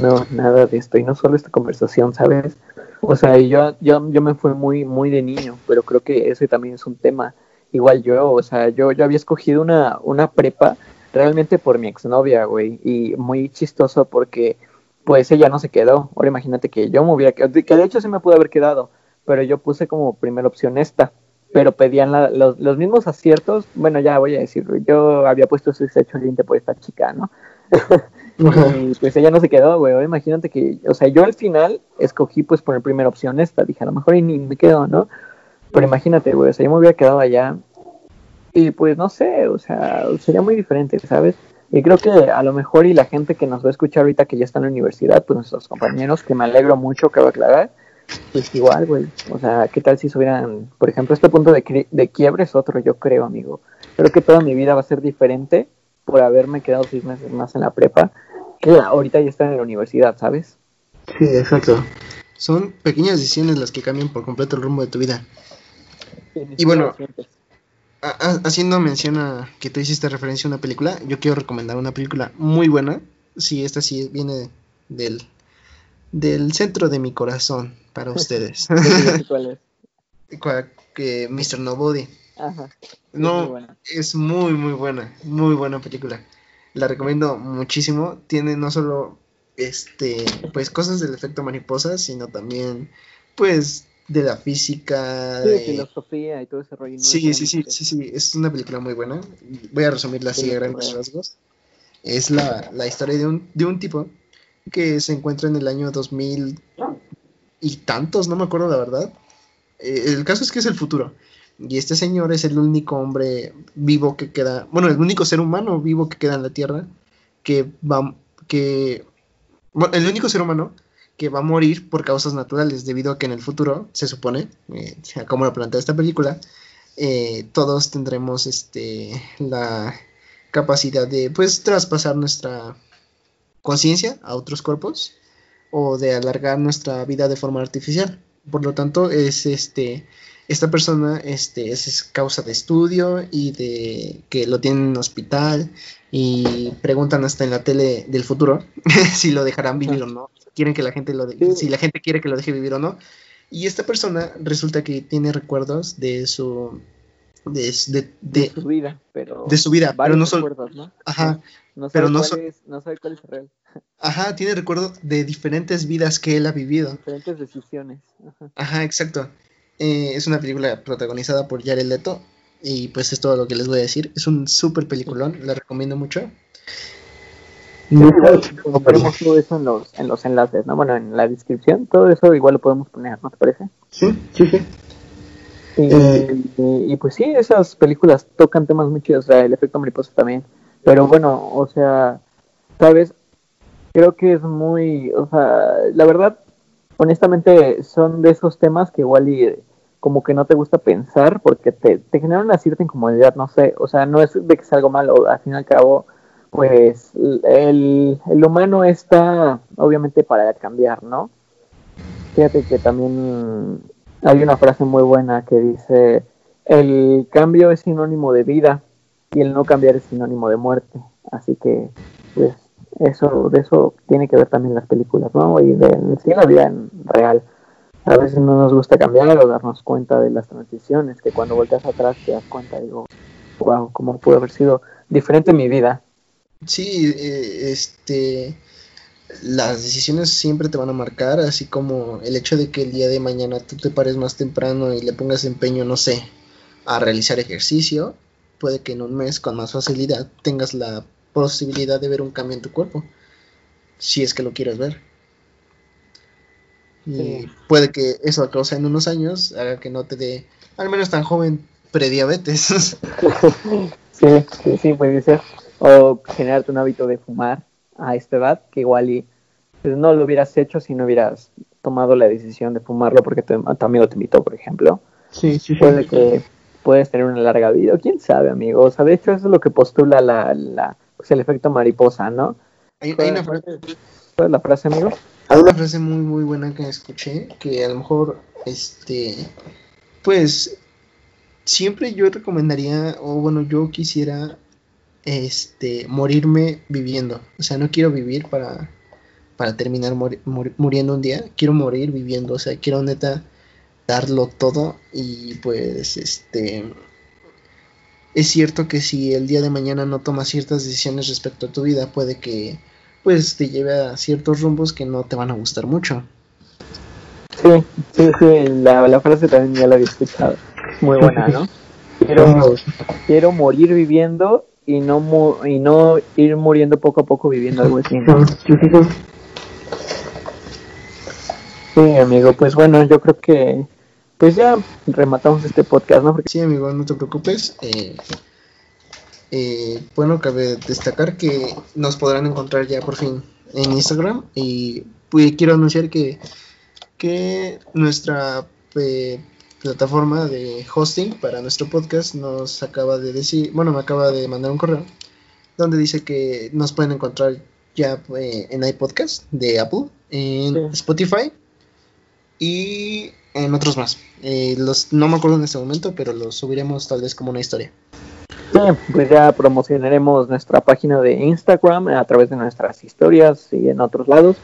No, nada de esto. Y no solo esta conversación, ¿sabes? O sea, yo, yo, yo me fui muy, muy de niño, pero creo que ese también es un tema. Igual yo, o sea, yo, yo había escogido una, una prepa realmente por mi exnovia, güey. Y muy chistoso porque, pues ella no se quedó. Ahora imagínate que yo me hubiera quedado, que de hecho sí me pudo haber quedado, pero yo puse como primera opción esta, pero pedían los, los, mismos aciertos, bueno, ya voy a decirlo, yo había puesto ese hecho límite por esta chica, ¿no? *laughs* y pues ella no se quedó, güey, imagínate que, o sea, yo al final escogí pues poner primera opción esta, dije, a lo mejor y ni me quedo, ¿no? Pero imagínate, güey, o sea, yo me hubiera quedado allá y pues no sé, o sea, sería muy diferente, ¿sabes? Y creo que a lo mejor y la gente que nos va a escuchar ahorita que ya está en la universidad, pues nuestros compañeros, que me alegro mucho, que va a aclarar, pues igual, güey. O sea, ¿qué tal si subieran, por ejemplo, este punto de, de quiebre es otro, yo creo, amigo. Creo que toda mi vida va a ser diferente por haberme quedado seis meses más en la prepa, que ahorita ya está en la universidad, ¿sabes? Sí, exacto. Son pequeñas decisiones las que cambian por completo el rumbo de tu vida. y bueno, haciendo mención a que tú hiciste referencia a una película, yo quiero recomendar una película muy buena. Sí, esta sí viene del, del centro de mi corazón para *laughs* ustedes. ¿Cuál es? que Mr. Nobody. Ajá. No, es muy, muy buena, muy buena película. La recomiendo muchísimo. Tiene no solo este, pues cosas del efecto mariposa, sino también, pues, de la física. de filosofía y todo ese rollo. Sí, sí, sí, sí, sí, es una película muy buena. Voy a resumirla así a grandes rasgos. Es la, la historia de un, de un tipo que se encuentra en el año 2000 y tantos, no me acuerdo la verdad. Eh, el caso es que es el futuro. Y este señor es el único hombre vivo que queda, bueno, el único ser humano vivo que queda en la Tierra, que va, que, el único ser humano que va a morir por causas naturales, debido a que en el futuro, se supone, eh, como lo plantea esta película, eh, todos tendremos este, la capacidad de, pues, traspasar nuestra conciencia a otros cuerpos o de alargar nuestra vida de forma artificial. Por lo tanto, es este esta persona este, es causa de estudio y de que lo tienen en hospital y preguntan hasta en la tele del futuro *laughs* si lo dejarán vivir o no. Quieren que la gente lo si la gente quiere que lo deje vivir o no. Y esta persona resulta que tiene recuerdos de su de, su vida, pero de su vida, pero no son ¿no? Ajá. No sabe, pero no, cuál es, no sabe cuál es real. Ajá, tiene recuerdos de diferentes vidas que él ha vivido. Diferentes decisiones. Ajá, Ajá exacto. Eh, es una película protagonizada por Jared Leto y pues es todo lo que les voy a decir. Es un súper peliculón, la recomiendo mucho. ponemos todo eso en los, en los enlaces, ¿no? Bueno, en la descripción, todo eso igual lo podemos poner, ¿no te parece? Sí, sí, sí. Eh, y, pues sí, esas películas tocan temas muy chidos, o sea, el efecto mariposa también. Pero bueno, o sea, ¿sabes? Creo que es muy, o sea, la verdad, honestamente, son de esos temas que igual y como que no te gusta pensar porque te, te genera una cierta incomodidad, no sé, o sea, no es de que sea algo malo, al fin y al cabo, pues el, el humano está obviamente para cambiar, ¿no? Fíjate que también hay una frase muy buena que dice, el cambio es sinónimo de vida y el no cambiar es sinónimo de muerte, así que pues eso de eso tiene que ver también las películas, ¿no? Y de en la vida real a veces no nos gusta cambiar o darnos cuenta de las transiciones, que cuando volteas atrás te das cuenta, digo, wow, cómo pudo haber sido diferente mi vida. Sí, eh, este, las decisiones siempre te van a marcar, así como el hecho de que el día de mañana tú te pares más temprano y le pongas empeño, no sé, a realizar ejercicio, puede que en un mes con más facilidad tengas la posibilidad de ver un cambio en tu cuerpo, si es que lo quieres ver. Y puede que eso a causa en unos años haga que no te dé, al menos tan joven, prediabetes. *laughs* sí, sí, sí, puede ser. O generarte un hábito de fumar a esta edad, que igual y pues, no lo hubieras hecho si no hubieras tomado la decisión de fumarlo porque te, tu amigo te invitó, por ejemplo. Sí, sí, Puede que puedes tener una larga vida, quién sabe, amigo. O sea, de hecho eso es lo que postula la, la pues, el efecto mariposa, ¿no? Hay, una frase... ¿Cuál es la frase, amigo? Hay una frase muy muy buena que escuché que a lo mejor este pues siempre yo recomendaría o bueno yo quisiera este morirme viviendo o sea no quiero vivir para para terminar muriendo un día quiero morir viviendo o sea quiero neta darlo todo y pues este es cierto que si el día de mañana no tomas ciertas decisiones respecto a tu vida puede que pues te lleve a ciertos rumbos que no te van a gustar mucho. Sí, sí, sí, la, la frase también ya la había escuchado. Muy buena, ¿no? *laughs* Quiero, quiero morir viviendo y no mu- y no ir muriendo poco a poco viviendo algo así. ¿no? Sí, amigo, pues bueno, yo creo que pues ya rematamos este podcast, ¿no? Porque Sí, amigo, no te preocupes. Eh, eh, bueno, cabe destacar que nos podrán encontrar ya por fin en Instagram y pues, quiero anunciar que, que nuestra eh, plataforma de hosting para nuestro podcast nos acaba de decir, bueno, me acaba de mandar un correo donde dice que nos pueden encontrar ya eh, en iPodcast de Apple, en Sí. Spotify y en otros más. Eh, los, no me acuerdo en este momento, pero los subiremos tal vez como una historia. Sí, pues ya promocionaremos nuestra página de Instagram a través de nuestras historias y en otros lados.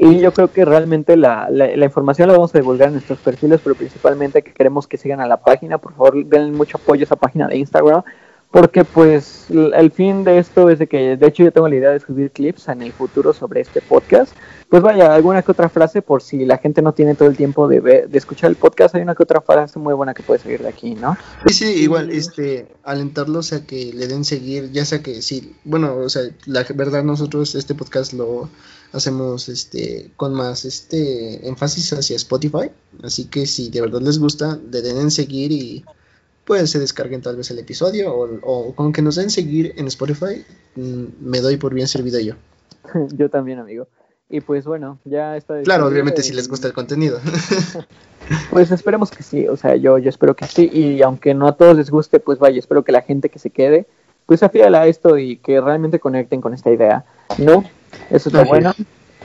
Y yo creo que realmente la, la, la información la vamos a divulgar en nuestros perfiles, pero principalmente que queremos que sigan a la página. Por favor, den mucho apoyo a esa página de Instagram, porque pues el fin de esto es de que, de hecho yo tengo la idea de subir clips en el futuro sobre este podcast. Pues vaya, alguna que otra frase por si la gente no tiene todo el tiempo de, ver, de escuchar el podcast, hay una que otra frase muy buena que puede salir de aquí, ¿no? Sí, sí, igual, este, alentarlos a que le den seguir, ya sea que sí, bueno, o sea, la verdad nosotros este podcast lo hacemos, este, con más, este, énfasis hacia Spotify, así que si de verdad les gusta, le den en seguir y pues se descarguen tal vez el episodio o, o con que nos den seguir en Spotify, mm, me doy por bien servido yo. *laughs* yo también, amigo. Y pues bueno, ya está. Claro, obviamente si les gusta el contenido. *laughs* Pues esperemos que sí, o sea, yo, yo espero que sí. Y aunque no a todos les guste, pues vaya, espero que la gente que se quede, pues afiel a esto y que realmente conecten con esta idea. ¿No? Eso es lo bueno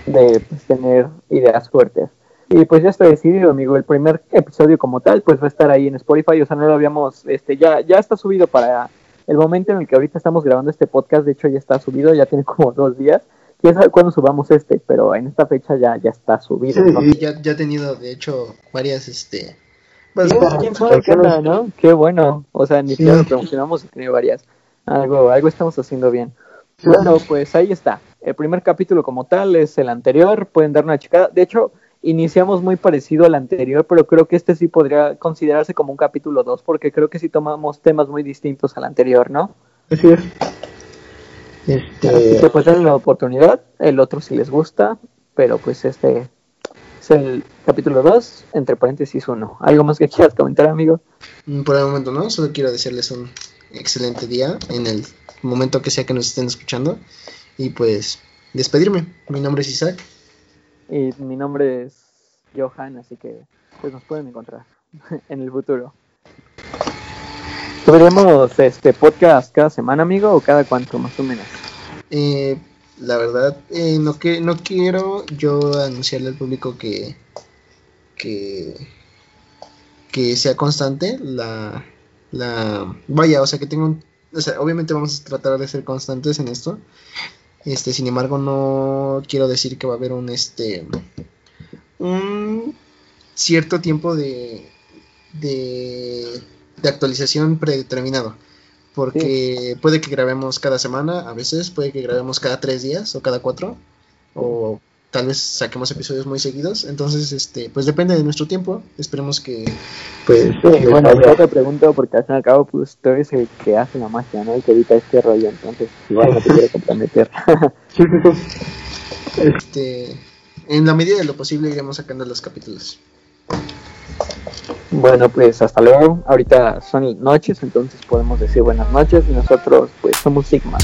de pues, tener ideas fuertes. Y pues ya está decidido, amigo. El primer episodio como tal, pues va a estar ahí en Spotify. O sea, no lo habíamos, este, ya, ya está subido para el momento en el que ahorita estamos grabando este podcast. De hecho, ya está subido, ya tiene como dos días. Quién sabe cuándo subamos este, pero en esta fecha ya, ya está subido. ¿no? Y ya, ya he tenido, de hecho, varias, este... pues, Sí, quién sabe qué onda, ¿no? Qué bueno. O sea, ni siquiera lo promocionamos y tenía varias. Algo, algo estamos haciendo bien. Bueno, pues ahí está. El primer capítulo como tal es el anterior. Pueden dar una checada. De hecho, iniciamos muy parecido al anterior, pero creo que este sí podría considerarse como un capítulo 2, porque creo que sí tomamos temas muy distintos al anterior, ¿no? Así es. Así Este, que pues denle la oportunidad. El otro si les gusta, pero pues este es el capítulo 2, entre paréntesis 1. ¿Algo más que quieras comentar, amigo? Mm, Por el momento no, solo quiero desearles un excelente día en el momento que sea que nos estén escuchando y pues despedirme. Mi nombre es Isaac. Y mi nombre es Johan, así que pues nos pueden encontrar *laughs* en el futuro. ¿Subiremos este podcast cada semana, amigo, o cada cuánto más o menos? Eh, la verdad, eh, no, que, no quiero yo anunciarle al público que, que, que sea constante la, la... Vaya, o sea, que tenga un... O sea, obviamente vamos a tratar de ser constantes en esto. Este, sin embargo, no quiero decir que va a haber un, este, un cierto tiempo de, de, de actualización predeterminado. Porque puede que grabemos cada semana, a veces puede que grabemos cada tres días o cada cuatro, o tal vez saquemos episodios muy seguidos. Entonces, este, pues depende de nuestro tiempo. Esperemos que, pues, Sí, bueno, yo te pregunto porque al fin y al cabo, pues tú eres el que hace la magia, ¿no? El que edita este rollo, entonces igual no te quiero comprometer. *laughs* este, en la medida de lo posible iremos sacando los capítulos. Bueno, pues hasta luego. Ahorita son noches, entonces podemos decir buenas noches y nosotros pues somos Sigma.